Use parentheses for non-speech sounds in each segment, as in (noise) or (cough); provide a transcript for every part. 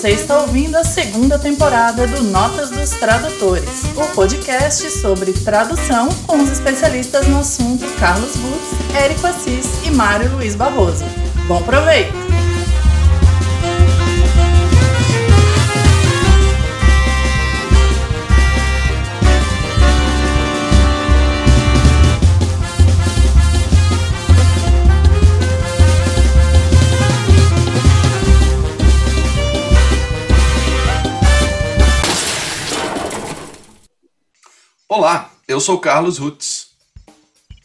Você está ouvindo a segunda temporada do Notas dos Tradutores, o podcast sobre tradução com os especialistas no assunto Carlos Butz, Érico Assis e Mário Luiz Barroso. Bom proveito! Olá, eu sou Carlos Rutz.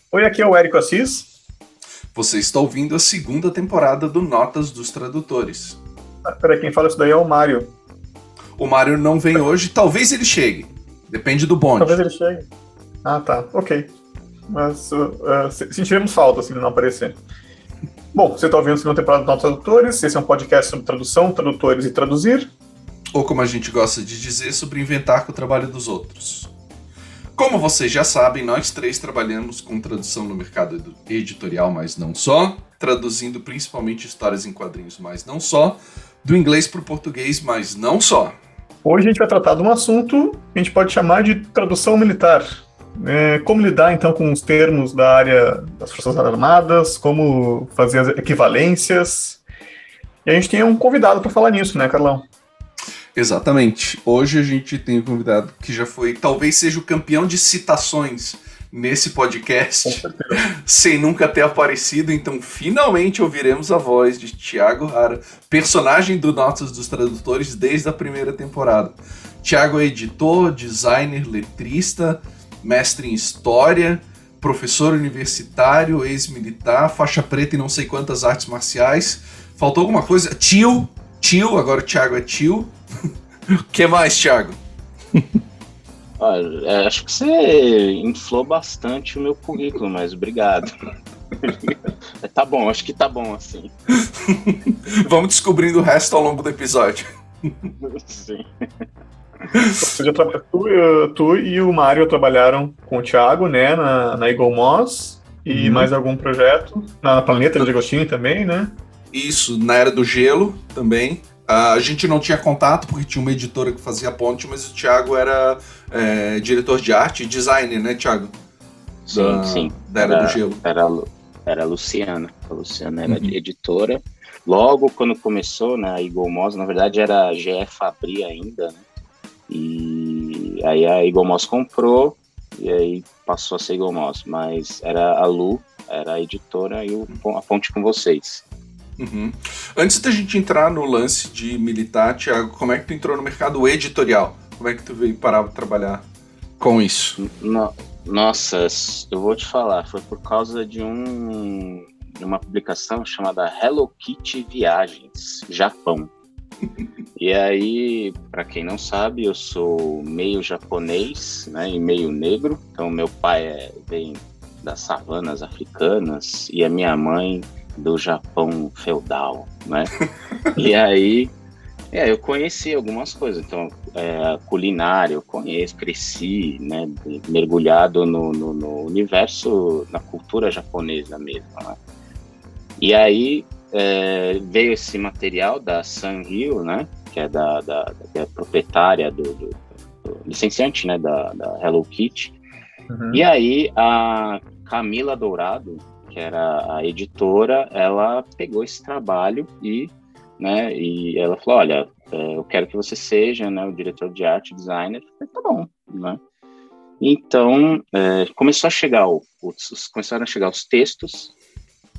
Oi, aqui é o Érico Assis. Você está ouvindo a segunda temporada do Notas dos Tradutores. Ah, peraí, quem fala isso daí é o Mário. O Mário não vem hoje, talvez ele chegue. Depende do bonde. Talvez ele chegue. Ah, tá, ok. Mas uh, uh, sentiremos falta se ele não aparecer. Bom, você está ouvindo a segunda temporada do Notas Tradutores. Esse é um podcast sobre tradução, tradutores e traduzir. Ou como a gente gosta de dizer, sobre inventar com o trabalho dos outros. Como vocês já sabem, nós três trabalhamos com tradução no mercado editorial, mas não só, traduzindo principalmente histórias em quadrinhos, mas não só, do inglês para o português, mas não só. Hoje a gente vai tratar de um assunto que a gente pode chamar de tradução militar. É, como lidar então com os termos da área das Forças Armadas, como fazer as equivalências. E a gente tem um convidado para falar nisso, né, Carlão? Exatamente. Hoje a gente tem um convidado que já foi, talvez seja o campeão de citações nesse podcast, (laughs) sem nunca ter aparecido. Então, finalmente ouviremos a voz de Tiago Rara, personagem do Notas dos Tradutores desde a primeira temporada. Tiago é editor, designer, letrista, mestre em história, professor universitário, ex-militar, faixa preta e não sei quantas artes marciais. Faltou alguma coisa? Tio, tio, agora o Thiago é tio. (laughs) O que mais, Thiago? Olha, é, acho que você inflou bastante o meu currículo, mas obrigado. (laughs) tá bom, acho que tá bom assim. (laughs) Vamos descobrindo o resto ao longo do episódio. Sim. Tu, tu, e o Mário trabalharam com o Thiago, né, na, na Eagle Moss e uhum. mais algum projeto na Planeta de Agostinho também, né? Isso, na Era do Gelo também. A gente não tinha contato porque tinha uma editora que fazia ponte, mas o Thiago era é, diretor de arte e designer, né, Thiago? Sim, da, sim. Da Era, era, do Gelo. Era, era a Luciana. A Luciana era uhum. editora. Logo quando começou, né, a Eagle Moss, na verdade era a GE Fabri ainda, né? E aí a Eagle Moss comprou e aí passou a ser Eagle Moss, mas era a Lu, era a editora e o, a ponte com vocês. Uhum. Antes da gente entrar no lance de militar, Thiago, como é que tu entrou no mercado editorial? Como é que tu veio parar para trabalhar com isso? No, nossa, eu vou te falar, foi por causa de um de uma publicação chamada Hello Kitty Viagens, Japão. (laughs) e aí, para quem não sabe, eu sou meio japonês, né, e meio negro. Então meu pai é, vem das savanas africanas e a minha mãe do Japão feudal, né? (laughs) e aí, é, eu conheci algumas coisas. Então, é, culinária eu conheço, cresci, né? Mergulhado no, no, no universo, na cultura japonesa mesmo, né? E aí é, veio esse material da Sanrio, né? Que é da, da que é proprietária do, do, do, licenciante, né? Da, da Hello Kitty. Uhum. E aí a Camila Dourado, que era a editora, ela pegou esse trabalho e, né, e ela falou, olha, é, eu quero que você seja, né, o diretor de arte, designer. Eu falei, tá bom, né? Então, é, começou a chegar o, os, começaram a chegar os textos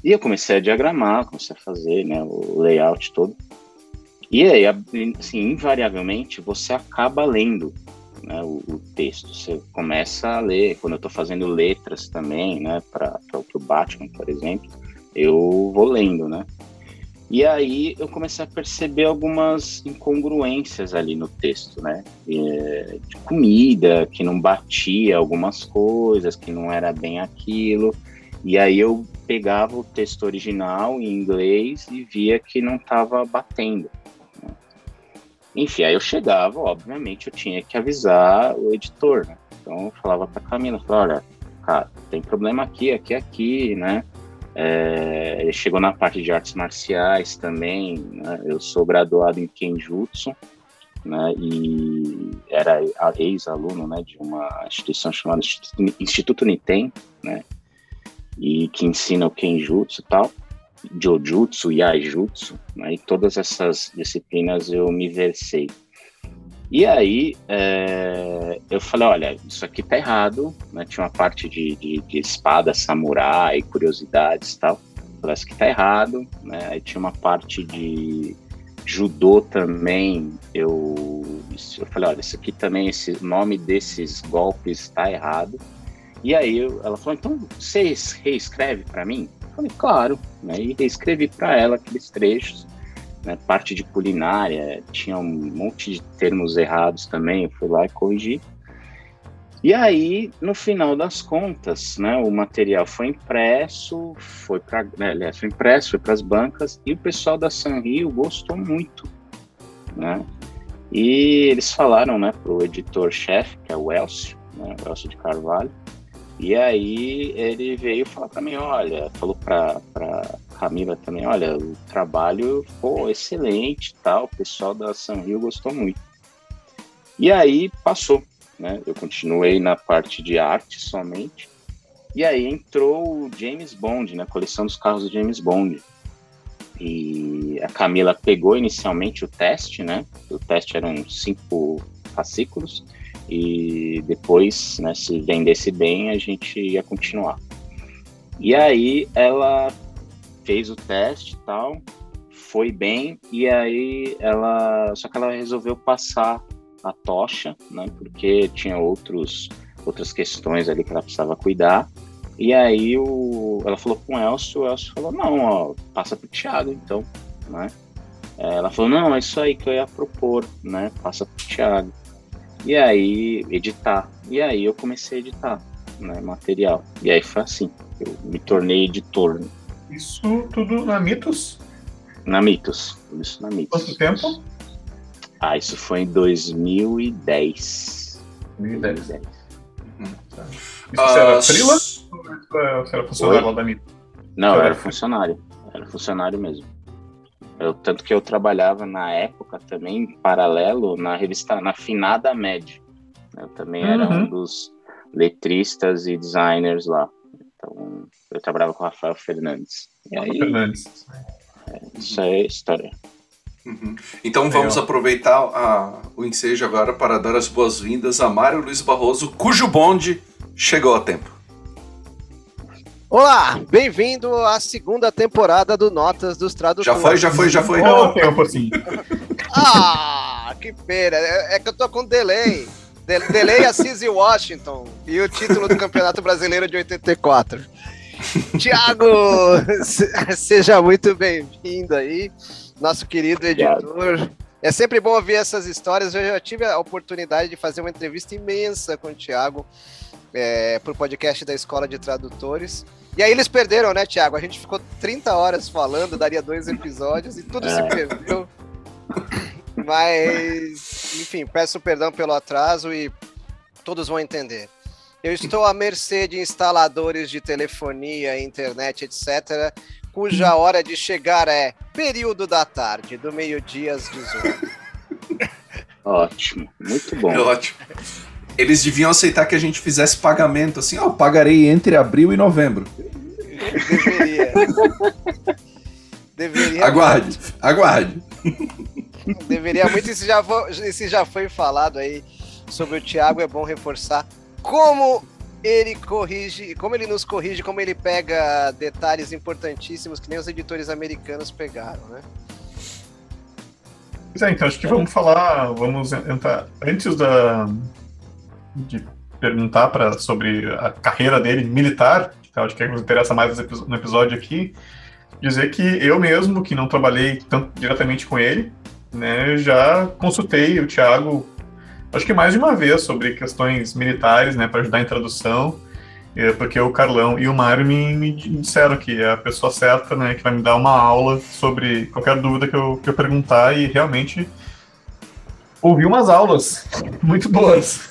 e eu comecei a diagramar, comecei a fazer, né, o layout todo. E aí, assim, invariavelmente, você acaba lendo né, o, o, texto. Você começa a ler, quando eu estou fazendo letras também, né, para o Batman, por exemplo, eu vou lendo, né? E aí eu comecei a perceber algumas incongruências ali no texto, né? De comida, que não batia algumas coisas, que não era bem aquilo. E aí eu pegava o texto original em inglês e via que não estava batendo. Enfim, aí eu chegava, obviamente, eu tinha que avisar o editor, né? Então eu falava pra Camila, falava, olha, cara, tem problema aqui, aqui, aqui, né? É, ele chegou na parte de artes marciais também. Né? Eu sou graduado em Kenjutsu, né? E era ex-aluno, né, de uma instituição chamada Instituto Niten, né? E que ensina o Kenjutsu e tal, Jojutsu, Yaijutsu, né? E todas essas disciplinas eu me versei. E aí é, eu falei, olha, isso aqui tá errado, né? Tinha uma parte de, de, de espada, samurai, curiosidades e tal. Isso aqui tá errado, né? Aí tinha uma parte de judô também, eu, eu falei, olha, isso aqui também, esse nome desses golpes está errado. E aí eu, ela falou, então você reescreve para mim? Falei, claro, né? E reescrevi para ela aqueles trechos né, parte de culinária, tinha um monte de termos errados também, eu fui lá e corrigi. E aí, no final das contas, né, o material foi impresso, foi para, né, foi impresso, foi para as bancas e o pessoal da Sanrio gostou muito, né? E eles falaram, né, pro editor-chefe, que é o Elcio, né, o Elcio de Carvalho, e aí ele veio falar mim, olha, falou para para Camila também, olha, o trabalho ficou excelente, tal, o pessoal da Sanrio gostou muito. E aí passou, né? Eu continuei na parte de arte somente. E aí entrou o James Bond, né? coleção dos carros do James Bond. E a Camila pegou inicialmente o teste, né? O teste eram cinco fascículos e depois, né, se vendesse bem, a gente ia continuar. E aí ela fez o teste e tal, foi bem, e aí ela. Só que ela resolveu passar a tocha, né, porque tinha outros, outras questões ali que ela precisava cuidar. E aí o, ela falou com o Elcio, o Elcio falou, não, ó, passa pro Thiago então, né? Ela falou, não, é isso aí que eu ia propor, né? Passa pro Thiago. E aí, editar. E aí eu comecei a editar né, material. E aí foi assim, eu me tornei editor. Né? Isso tudo na Mitos? Na Mitos, isso na Mitos. Quanto tempo? Ah, isso foi em 2010. 2010. 2010. Uhum, tá. Isso você era frila? Ou você era funcionário lá da Mitos? Não, eu era funcionário. Era funcionário mesmo. Eu, tanto que eu trabalhava na época também, em paralelo, na revista, na Finada Med. Eu também uhum. era um uhum. dos letristas e designers lá. Então, eu trabalhava com o Rafael Fernandes. E aí, Fernandes. É, isso é história. Uhum. Então vamos aproveitar a, o ensejo agora para dar as boas-vindas a Mário Luiz Barroso, cujo bonde chegou a tempo. Olá, bem-vindo à segunda temporada do Notas dos Tradutores. Já foi, já foi, já foi. Oh, tempo assim. (laughs) ah, que pena. É, é, que eu tô com delay. De delay Assis e Washington e o título do Campeonato Brasileiro de 84. Tiago, seja muito bem-vindo aí, nosso querido editor. É sempre bom ouvir essas histórias. Eu já tive a oportunidade de fazer uma entrevista imensa com o Tiago é, para o podcast da Escola de Tradutores. E aí eles perderam, né, Thiago? A gente ficou 30 horas falando, daria dois episódios e tudo é. se perdeu. Mas, enfim, peço perdão pelo atraso e todos vão entender. Eu estou à mercê de instaladores de telefonia, internet, etc., cuja hora de chegar é período da tarde, do meio-dia às 18. Ótimo, muito bom. É ótimo. Eles deviam aceitar que a gente fizesse pagamento assim, ó, oh, pagarei entre abril e novembro. Deveria. Deveria. Aguarde, muito. aguarde. Deveria muito, isso já, foi, isso já foi falado aí sobre o Thiago, é bom reforçar como ele corrige, como ele nos corrige, como ele pega detalhes importantíssimos que nem os editores americanos pegaram, né? Pois é, então acho que vamos falar, vamos entrar antes da, de perguntar pra, sobre a carreira dele militar, que é que nos interessa mais no episódio aqui, dizer que eu mesmo, que não trabalhei tanto diretamente com ele, né, já consultei o Thiago, acho que mais de uma vez, sobre questões militares, né, para ajudar em tradução, porque o Carlão e o Mário me, me, disseram que é a pessoa certa, né, que vai me dar uma aula sobre qualquer dúvida que eu, que eu perguntar e realmente ouvi umas aulas muito boas.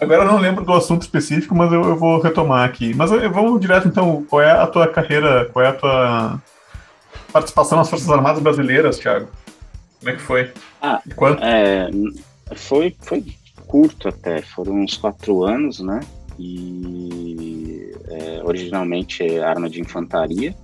Agora eu não lembro do assunto específico, mas eu, eu vou retomar aqui. Mas eu, vamos direto então, qual é a tua carreira, qual é a tua participação nas Forças Armadas Brasileiras, Thiago? Como é que foi? Ah, Quanto? É, foi, foi curto até, foram uns quatro anos, né? E é, originalmente é arma de infantaria.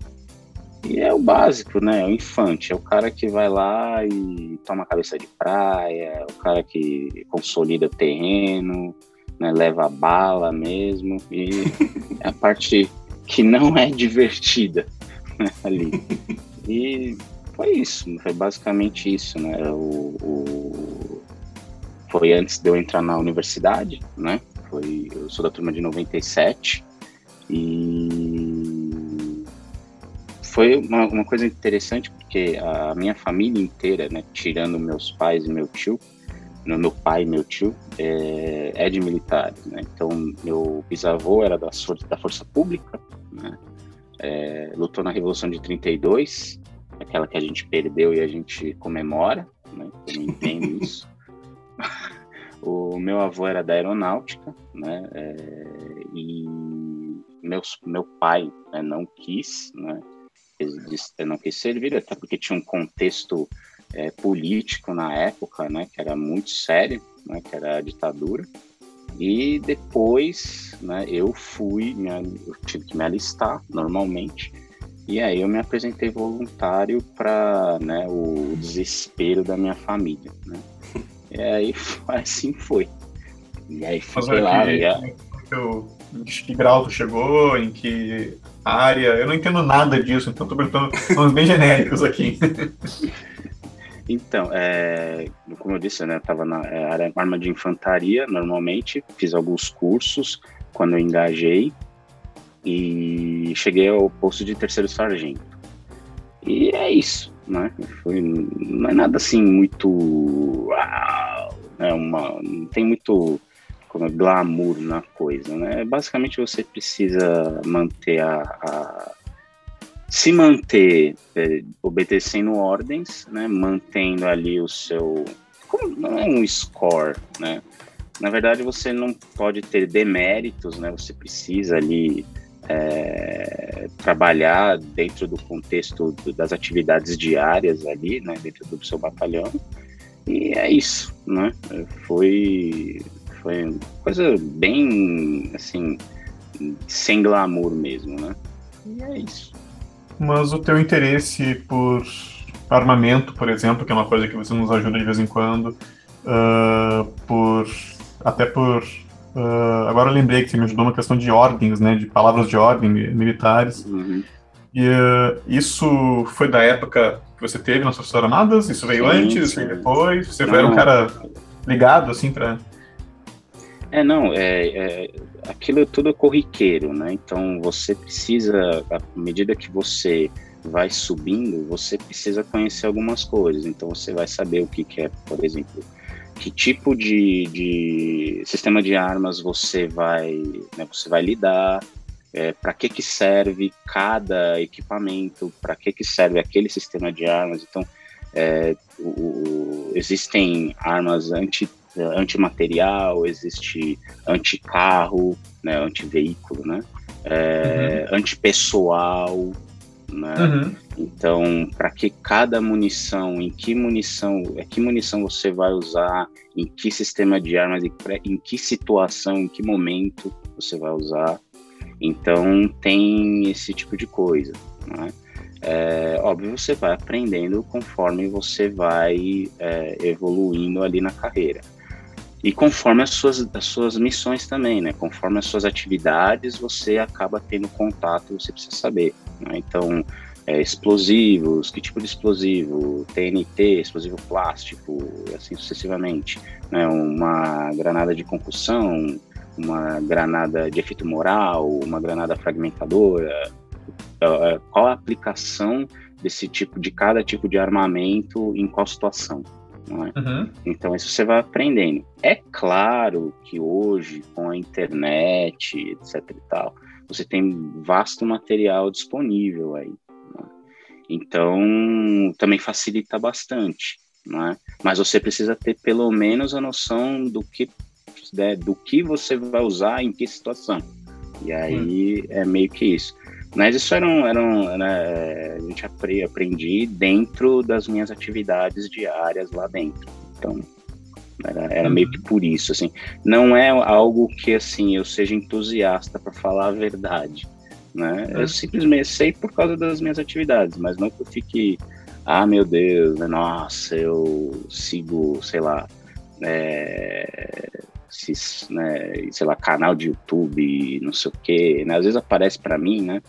E é o básico, né? É o infante, é o cara que vai lá e toma cabeça de praia, é o cara que consolida terreno, né? leva a bala mesmo. E (laughs) é a parte que não é divertida né? ali. E foi isso, foi basicamente isso, né? O, o, foi antes de eu entrar na universidade, né? Foi, eu sou da turma de 97 e foi uma, uma coisa interessante porque a minha família inteira, né, tirando meus pais e meu tio, meu pai e meu tio, é, é de militares, né? Então, meu bisavô era da, da Força Pública, né? É, lutou na Revolução de 32, aquela que a gente perdeu e a gente comemora, né? Eu não entendo isso. (laughs) o meu avô era da aeronáutica, né? É, e meus, meu pai né, não quis, né? Disse, não quis servir, até porque tinha um contexto é, político na época, né? Que era muito sério, né? Que era a ditadura. E depois, né? Eu fui, me, eu tive que me alistar normalmente. E aí eu me apresentei voluntário para né, o desespero da minha família, né? (laughs) E aí assim foi. E aí foi lá. Que, e em que grau tu chegou, em que área? Eu não entendo nada disso, então estou perguntando nomes bem genéricos aqui. (laughs) Então, é, como eu disse, né, eu estava na é, área arma de infantaria, normalmente, fiz alguns cursos quando eu engajei e cheguei ao posto de terceiro sargento. E é isso, né? Foi, não é nada assim muito. Uau, né, uma, não tem muito como é, glamour na coisa, né? Basicamente você precisa manter a, a se manter é, obedecendo ordens, né? Mantendo ali o seu como, não é um score, né? Na verdade você não pode ter deméritos, né? Você precisa ali é, trabalhar dentro do contexto das atividades diárias ali, né? Dentro do seu batalhão. E é isso, né? Foi foi coisa bem, assim, sem glamour mesmo, né? E é isso. Mas o teu interesse por armamento, por exemplo, que é uma coisa que você nos ajuda de vez em quando, uh, por até por uh, agora eu lembrei que você me ajudou na questão de ordens, né, de palavras de ordem militares. Uhum. E uh, isso foi da época que você teve nas Forças Armadas? Isso veio sim, antes? Isso veio depois? Você Não. era um cara ligado assim para é, não, é, é, aquilo tudo é corriqueiro, né? Então você precisa, à medida que você vai subindo, você precisa conhecer algumas coisas. Então você vai saber o que, que é, por exemplo, que tipo de, de sistema de armas você vai, né, você vai lidar, é, para que, que serve cada equipamento, para que, que serve aquele sistema de armas. Então, é, o, existem armas anti antimaterial, existe anticarro, né, antiveículo, né, é, uhum. antipessoal, né? Uhum. Então, para que cada munição, em que munição, é que munição você vai usar, em que sistema de armas, em que situação, em que momento você vai usar. Então, tem esse tipo de coisa. Né? É, óbvio, você vai aprendendo conforme você vai é, evoluindo ali na carreira. E conforme as suas, as suas missões também, né? Conforme as suas atividades, você acaba tendo contato, você precisa saber. Né? Então, é, explosivos, que tipo de explosivo, TNT, explosivo plástico, assim sucessivamente. Né? Uma granada de concussão, uma granada de efeito moral, uma granada fragmentadora. É, é, qual a aplicação desse tipo, de cada tipo de armamento em qual situação? É? Uhum. Então isso você vai aprendendo. É claro que hoje, com a internet, etc e tal, você tem vasto material disponível aí. Né? Então também facilita bastante. é? Mas você precisa ter pelo menos a noção do que, né, do que você vai usar em que situação. E aí hum. é meio que isso. Mas isso era, um, era, um, era a gente aprendi dentro das minhas atividades diárias lá dentro. Então, era, era meio que por isso, assim. Não é algo que, assim, eu seja entusiasta para falar a verdade, né? Eu uhum. simplesmente sei por causa das minhas atividades, mas não que eu fique, ah, meu Deus, né? nossa, eu sigo, sei lá, é, se, né, sei lá, canal de YouTube, não sei o quê, né? Às vezes aparece para mim, né?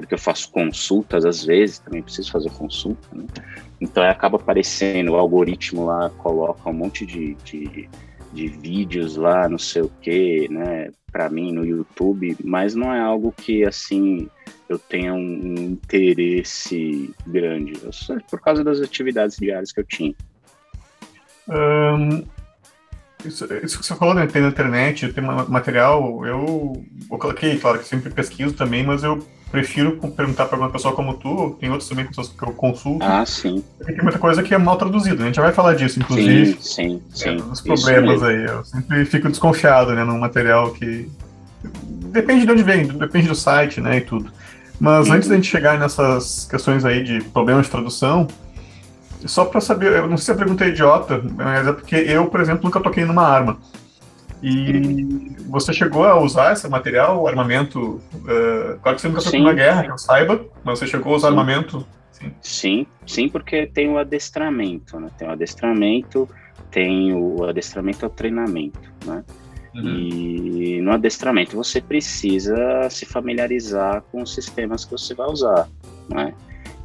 Porque eu faço consultas, às vezes, também preciso fazer consulta, né? Então acaba aparecendo, o algoritmo lá coloca um monte de, de, de vídeos lá, não sei o que, né, para mim no YouTube, mas não é algo que assim eu tenha um, interesse grande, só por causa das atividades diárias que eu tinha. Isso, isso, que você falou, né, tem na internet, tem material, eu, eu coloquei, claro que sempre pesquiso também, mas eu prefiro perguntar para uma pessoa como tu, tem outras também pessoas que eu consulto. Ah, sim. Tem muita coisa que é mal traduzida, né? a gente já vai falar disso, inclusive. Sim, sim, sim. os problemas aí. Eu sempre fico desconfiado, né, num material que. Depende de onde vem, depende do site, né, e tudo. Mas uhum. antes da gente chegar nessas questões aí de problemas de tradução, só para saber, eu não sei se a pergunta é idiota, mas é porque eu, por exemplo, nunca toquei numa arma. E você chegou a usar esse material, armamento? Uh, claro que você nunca foi uma guerra, que eu saiba, mas você chegou a usar sim. armamento? Sim. sim, sim, porque tem o adestramento, né? Tem o adestramento, tem o adestramento ao treinamento, né? Uhum. E no adestramento você precisa se familiarizar com os sistemas que você vai usar, né?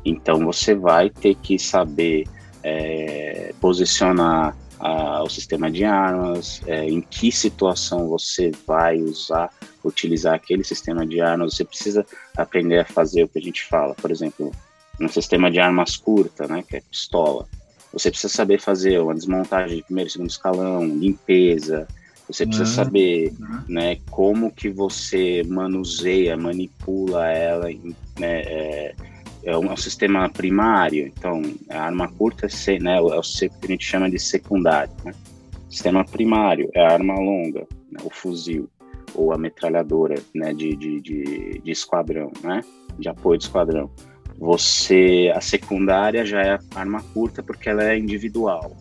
Então você vai ter que saber é, posicionar a, o sistema de armas, é, em que situação você vai usar, utilizar aquele sistema de armas, você precisa aprender a fazer o que a gente fala, por exemplo, um sistema de armas curta, né, que é pistola, você precisa saber fazer uma desmontagem de primeiro e segundo escalão, limpeza, você precisa uhum. saber uhum. né, como que você manuseia, manipula ela, né, é, é um, é um, sistema primário, então a arma curta é, né, é o que a gente chama de secundário. Né? Sistema primário é a arma longa, né, o fuzil ou a metralhadora né, de, de, de, de, esquadrão, né, de apoio de esquadrão. Você, a secundária já é a arma curta porque ela é individual,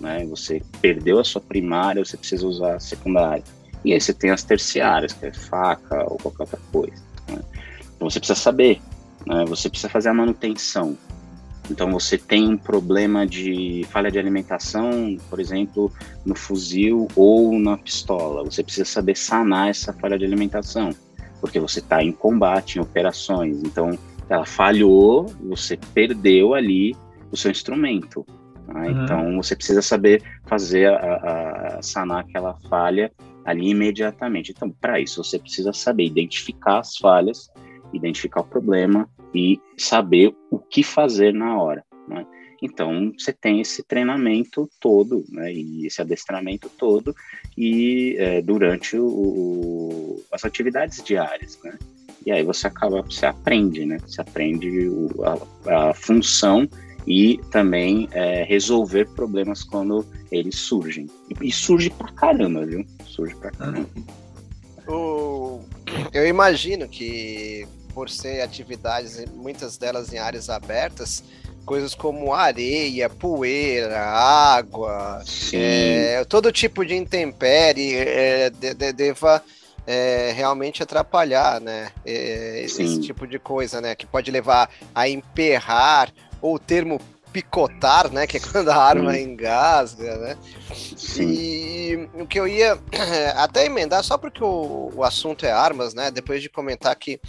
né? Você perdeu a sua primária, você precisa usar a secundária. E aí você tem as terciárias, que é faca ou qualquer outra coisa. Né? Então você precisa saber né? Você precisa fazer a manutenção. Então você tem um problema de falha de alimentação, por exemplo, no fuzil ou na pistola. Você precisa saber sanar essa falha de alimentação, porque você está em combate, em operações. Então ela falhou, você perdeu ali o seu instrumento. Né? Uhum. Então você precisa saber fazer a, a, sanar aquela falha ali imediatamente. Então para isso você precisa saber identificar as falhas identificar o problema e saber o que fazer na hora. Né? Então, você tem esse treinamento todo, né, e esse adestramento todo, e é, durante o, o, as atividades diárias, né? E aí você acaba, você aprende, né? Você aprende o, a, a, função e também é, resolver problemas quando eles surgem. E, e, surge pra caramba, viu? Surge pra caramba. Eu imagino que por ser atividades, muitas delas em áreas abertas, coisas como areia, poeira, água, é, todo tipo de intempérie é, de, de, deva é, realmente atrapalhar, né? É, esse tipo de coisa, né? Que pode levar a emperrar, ou o termo picotar, né? Que é quando a arma Sim. engasga, né? Sim. E o que eu ia (clears throat) até emendar, só porque o, o assunto é armas, né? Depois de comentar que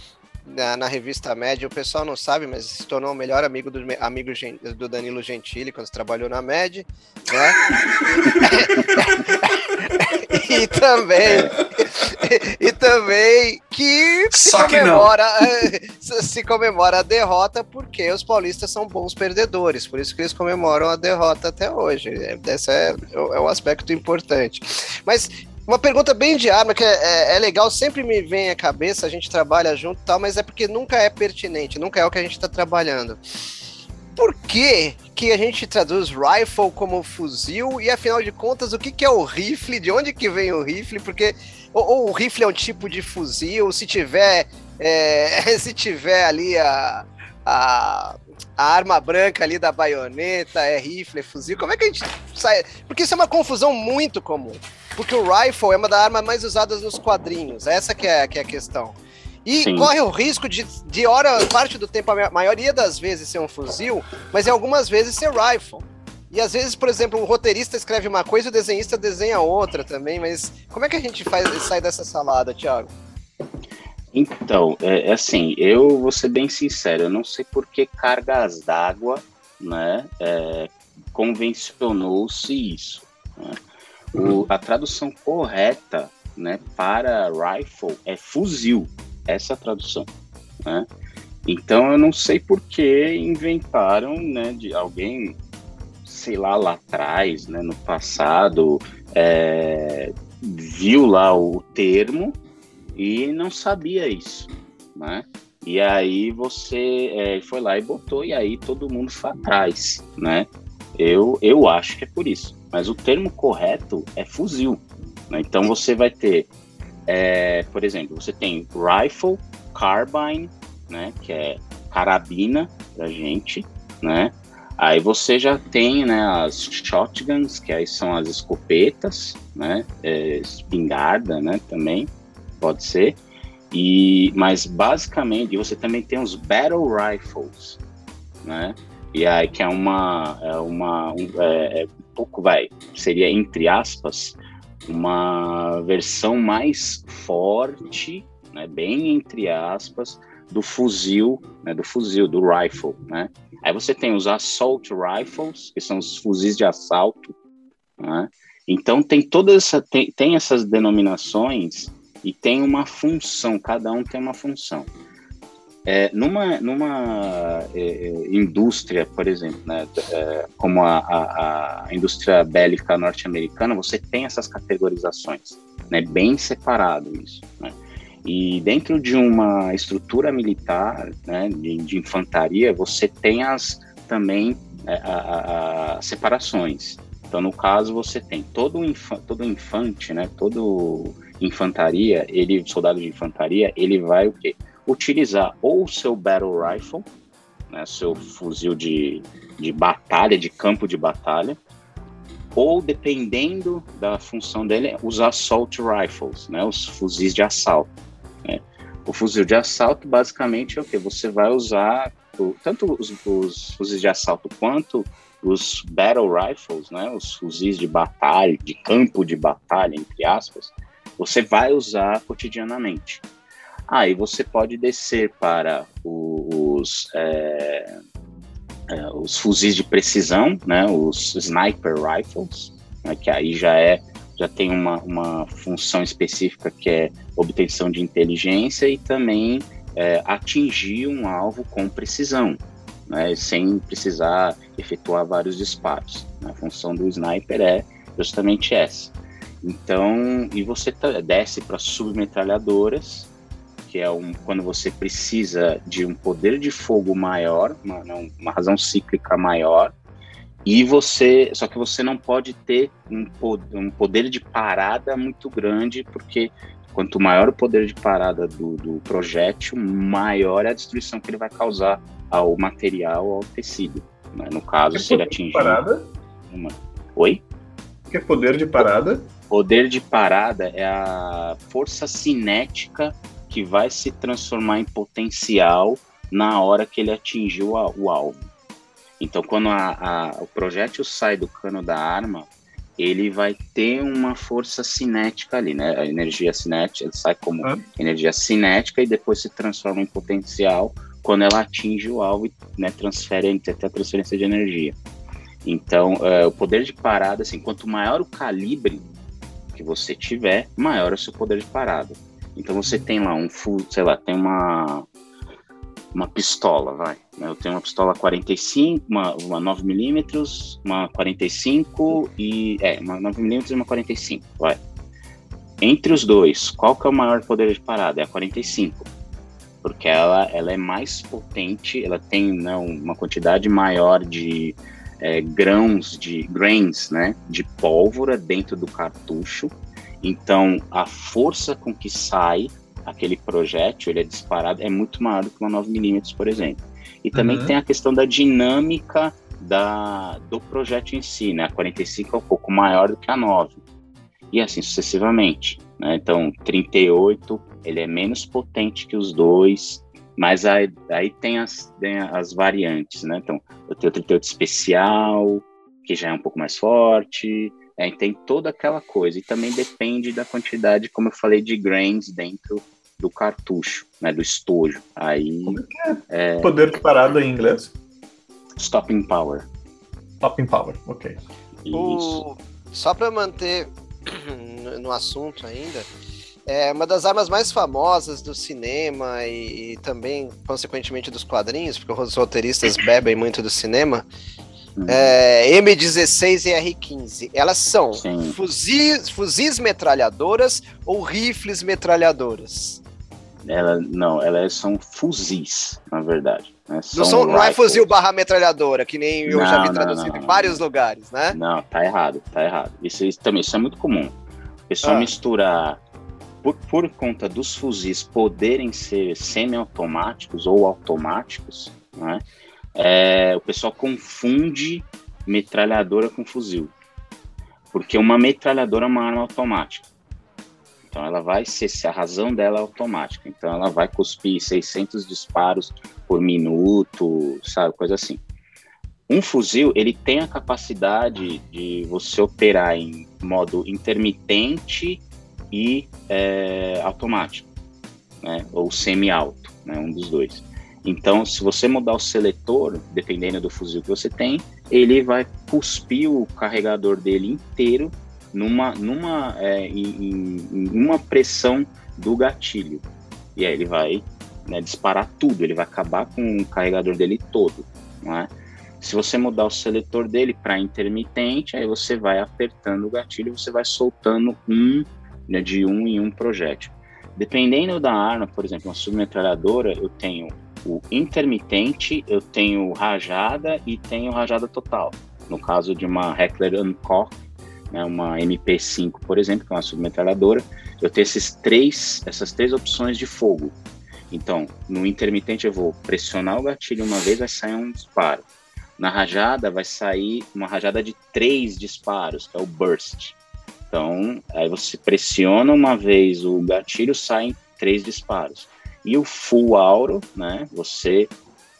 na, na, revista Média, o pessoal não sabe, mas se tornou o melhor amigo do, amigo do Danilo Gentili quando trabalhou na Média, né? (laughs) e também e também que se Só comemora que se comemora a derrota porque os paulistas são bons perdedores, por isso que eles comemoram a derrota até hoje. Esse é, é o aspecto importante. Mas uma pergunta bem de arma, que é, é, é, legal, sempre me vem à cabeça, a gente trabalha junto e tal, mas é porque nunca é pertinente, nunca é o que a gente está trabalhando. por que, que a gente traduz rifle como fuzil e afinal de contas o que, que é o rifle? De onde que vem o rifle? Porque ou, ou o rifle é um tipo de fuzil, se tiver é, (laughs) se tiver ali a, a, a, arma branca ali da baioneta, é rifle, é fuzil, como é que a gente sai? Porque isso é uma confusão muito comum. Porque o rifle é uma das armas mais usadas nos quadrinhos, essa que é, que é a questão. E Sim. corre o risco de, de hora, parte do tempo, a maioria das vezes ser um fuzil, mas em algumas vezes ser rifle. E às vezes, por exemplo, o roteirista escreve uma coisa e o desenhista desenha outra também, mas como é que a gente faz sai dessa salada, Thiago? Então, é, é assim, eu vou ser bem sincero, eu não sei por que cargas d'água, né, é, convencionou-se isso. Né? O, a tradução correta, né, para rifle é fuzil, essa tradução, né? Então eu não sei por que inventaram, né, de alguém, sei lá, lá atrás, né, no passado, é, viu lá o termo e não sabia isso, né? E aí você é, foi lá e botou e aí todo mundo foi atrás, né? Eu, eu acho que é por isso. Mas o termo correto é fuzil. Né? Então você vai ter é, por exemplo, você tem rifle, carbine, né, que é carabina pra gente, né? Aí você já tem, né, as shotguns, que aí são as escopetas, né, é, espingarda, né, também pode ser. E mas basicamente você também tem os battle rifles, né? E aí que é uma é uma um, é, é pouco vai seria entre aspas uma versão mais forte, né, bem entre aspas, do fuzil, né, do fuzil, do rifle, né? Aí você tem os assault rifles, que são os fuzis de assalto, né? Então tem todas essa, tem, tem essas denominações e tem uma função, cada um tem uma função. É, numa numa é, é, indústria, por exemplo, né, é, como a, a, a, indústria bélica norte-americana, você tem essas categorizações, né, bem separado isso. Né? E dentro de uma estrutura militar, né, de, de infantaria, você tem as também é, as separações. Então, no caso, você tem todo infa, todo infante, né, todo infantaria, ele soldado de infantaria, ele vai o quê? Utilizar ou o seu Battle Rifle, né, seu fuzil de, de batalha, de campo de batalha, ou dependendo da função dele, os Assault Rifles, né, os fuzis de assalto. Né. O fuzil de assalto basicamente é o que? Você vai usar o, tanto os, os, fuzis de assalto quanto os Battle Rifles, né, os fuzis de batalha, de campo de batalha, entre aspas, você vai usar cotidianamente. Aí você pode descer para os, é, é, os fuzis de precisão, né, os sniper rifles, né, que aí já é já tem uma, uma função específica que é obtenção de inteligência e também é, atingir um alvo com precisão, né, sem precisar efetuar vários disparos. A função do sniper é justamente essa. Então, e você desce para submetralhadoras, que é um, quando você precisa de um poder de fogo maior, uma, uma razão cíclica maior, e você, só que você não pode ter um, um poder de parada muito grande, porque quanto maior o poder de parada do, do projétil, maior é a destruição que ele vai causar ao material, ao tecido. Né? No caso, se ele atingir. Parada? Uma... Oi? O que é poder de parada? Poder de parada é a força cinética que vai se transformar em potencial na hora que ele atingiu a, o alvo. Então, quando a, a, o projétil sai do cano da arma, ele vai ter uma força cinética ali, né? A energia cinética ele sai como ah. energia cinética e depois se transforma em potencial quando ela atinge o alvo e né, transfere até a transferência de energia. Então, é, o poder de parada, assim, quanto maior o calibre que você tiver, maior é o seu poder de parada. Então você tem lá um full, sei lá, tem uma uma pistola, vai. Né? Eu tenho uma pistola 45, uma, uma 9mm, uma 45 e. É, uma 9mm e uma 45, vai. Entre os dois, qual que é o maior poder de parada? É a 45. porque ela, ela é mais potente, ela tem não, uma quantidade maior de é, grãos de grains, né, de pólvora dentro do cartucho. Então, a força com que sai aquele projétil, ele é disparado, é muito maior do que uma 9mm, por exemplo. E também uhum. tem a questão da dinâmica da, do projétil em si, né? A 45 é um pouco maior do que a 9. E assim sucessivamente. Né? Então, 38, ele é menos potente que os dois, mas aí, aí tem, as, tem as variantes, né? Então, eu tenho o 38 especial, que já é um pouco mais forte, é, tem toda aquela coisa. E também depende da quantidade, como eu falei, de grains dentro do cartucho, né, do estojo. Aí, como é, é poder de parada em inglês? Stopping power. Stopping power, ok. Isso. O... Só para manter (clears throat) no assunto ainda, é uma das armas mais famosas do cinema e, e, também, consequentemente, dos quadrinhos, porque os roteiristas bebem muito do cinema. Uhum. É, M16 e R15. Elas são fuzis, fuzis metralhadoras ou rifles metralhadoras? Ela, não, elas são fuzis, na verdade. Né? Não, são, não é fuzil barra metralhadora, que nem eu não, já vi traduzido não, em vários lugares, né? Não, tá errado, tá errado. Isso, isso também isso é muito comum. O pessoal ah. misturar por, por conta dos fuzis poderem ser semiautomáticos ou automáticos, né, é, o pessoal confunde metralhadora com fuzil. Porque uma metralhadora é uma arma automática. Então ela vai ser, se a razão dela é automática. Então ela vai cuspir 600 disparos por minuto, sabe, coisa assim. Um fuzil, ele tem a capacidade de você operar em modo intermitente e é, automático, né? ou semi-alto, né? um dos dois. Então, se você mudar o seletor, dependendo do fuzil que você tem, ele vai cuspir o carregador dele inteiro numa, numa, é, em, em, uma pressão do gatilho. E aí ele vai né, disparar tudo, ele vai acabar com o carregador dele todo. Não é? Se você mudar o seletor dele para intermitente, aí você vai apertando o gatilho, você vai soltando um né, de um em um projétil. Dependendo da arma, por exemplo, uma submetralhadora, eu tenho o intermitente, eu tenho rajada e tenho rajada total. No caso de uma Heckler Koch, né, uma MP5, por exemplo, que é uma submetralhadora, eu tenho esses três, essas três opções de fogo. Então, no intermitente eu vou pressionar o gatilho uma vez, vai sair um disparo. Na rajada vai sair uma rajada de três disparos, que é o burst. Então, aí você pressiona uma vez o gatilho, saem três disparos. E o full auro, né? Você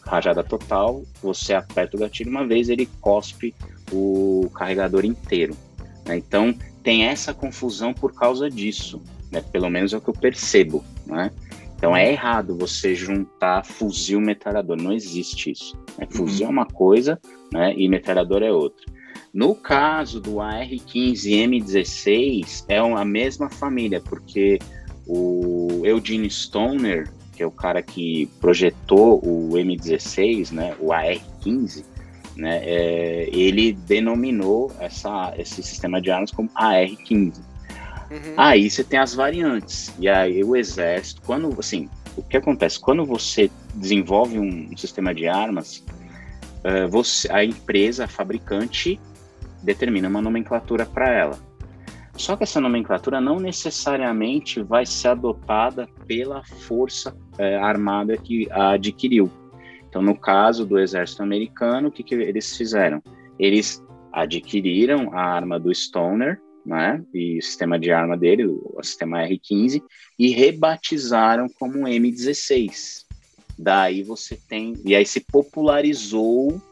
rajada total, você aperta o gatilho uma vez, ele cospe o carregador inteiro. Né? Então tem essa confusão por causa disso, né? Pelo menos é o que eu percebo, né? Então é errado você juntar fuzil metralhador, não existe isso. Né? Fuzil uhum. é uma coisa, né? E metralhador é outra. No caso do AR-15M16, é a mesma família, porque o Eugene Stoner, que é o cara que projetou o M16, né, o AR-15, né, é, ele denominou essa, esse sistema de armas como AR-15. Uhum. Aí você tem as variantes, e aí o exército, quando, assim, o que acontece? Quando você desenvolve um, um sistema de armas, uh, você, a empresa, a fabricante, determina uma nomenclatura para ela. Só que essa nomenclatura não necessariamente vai ser adotada pela força é, armada que a adquiriu. Então, no caso do exército americano, o que, que eles fizeram? Eles adquiriram a arma do Stoner, né, e o sistema de arma dele, o sistema R15, e rebatizaram como M16. Daí você tem, e aí se popularizou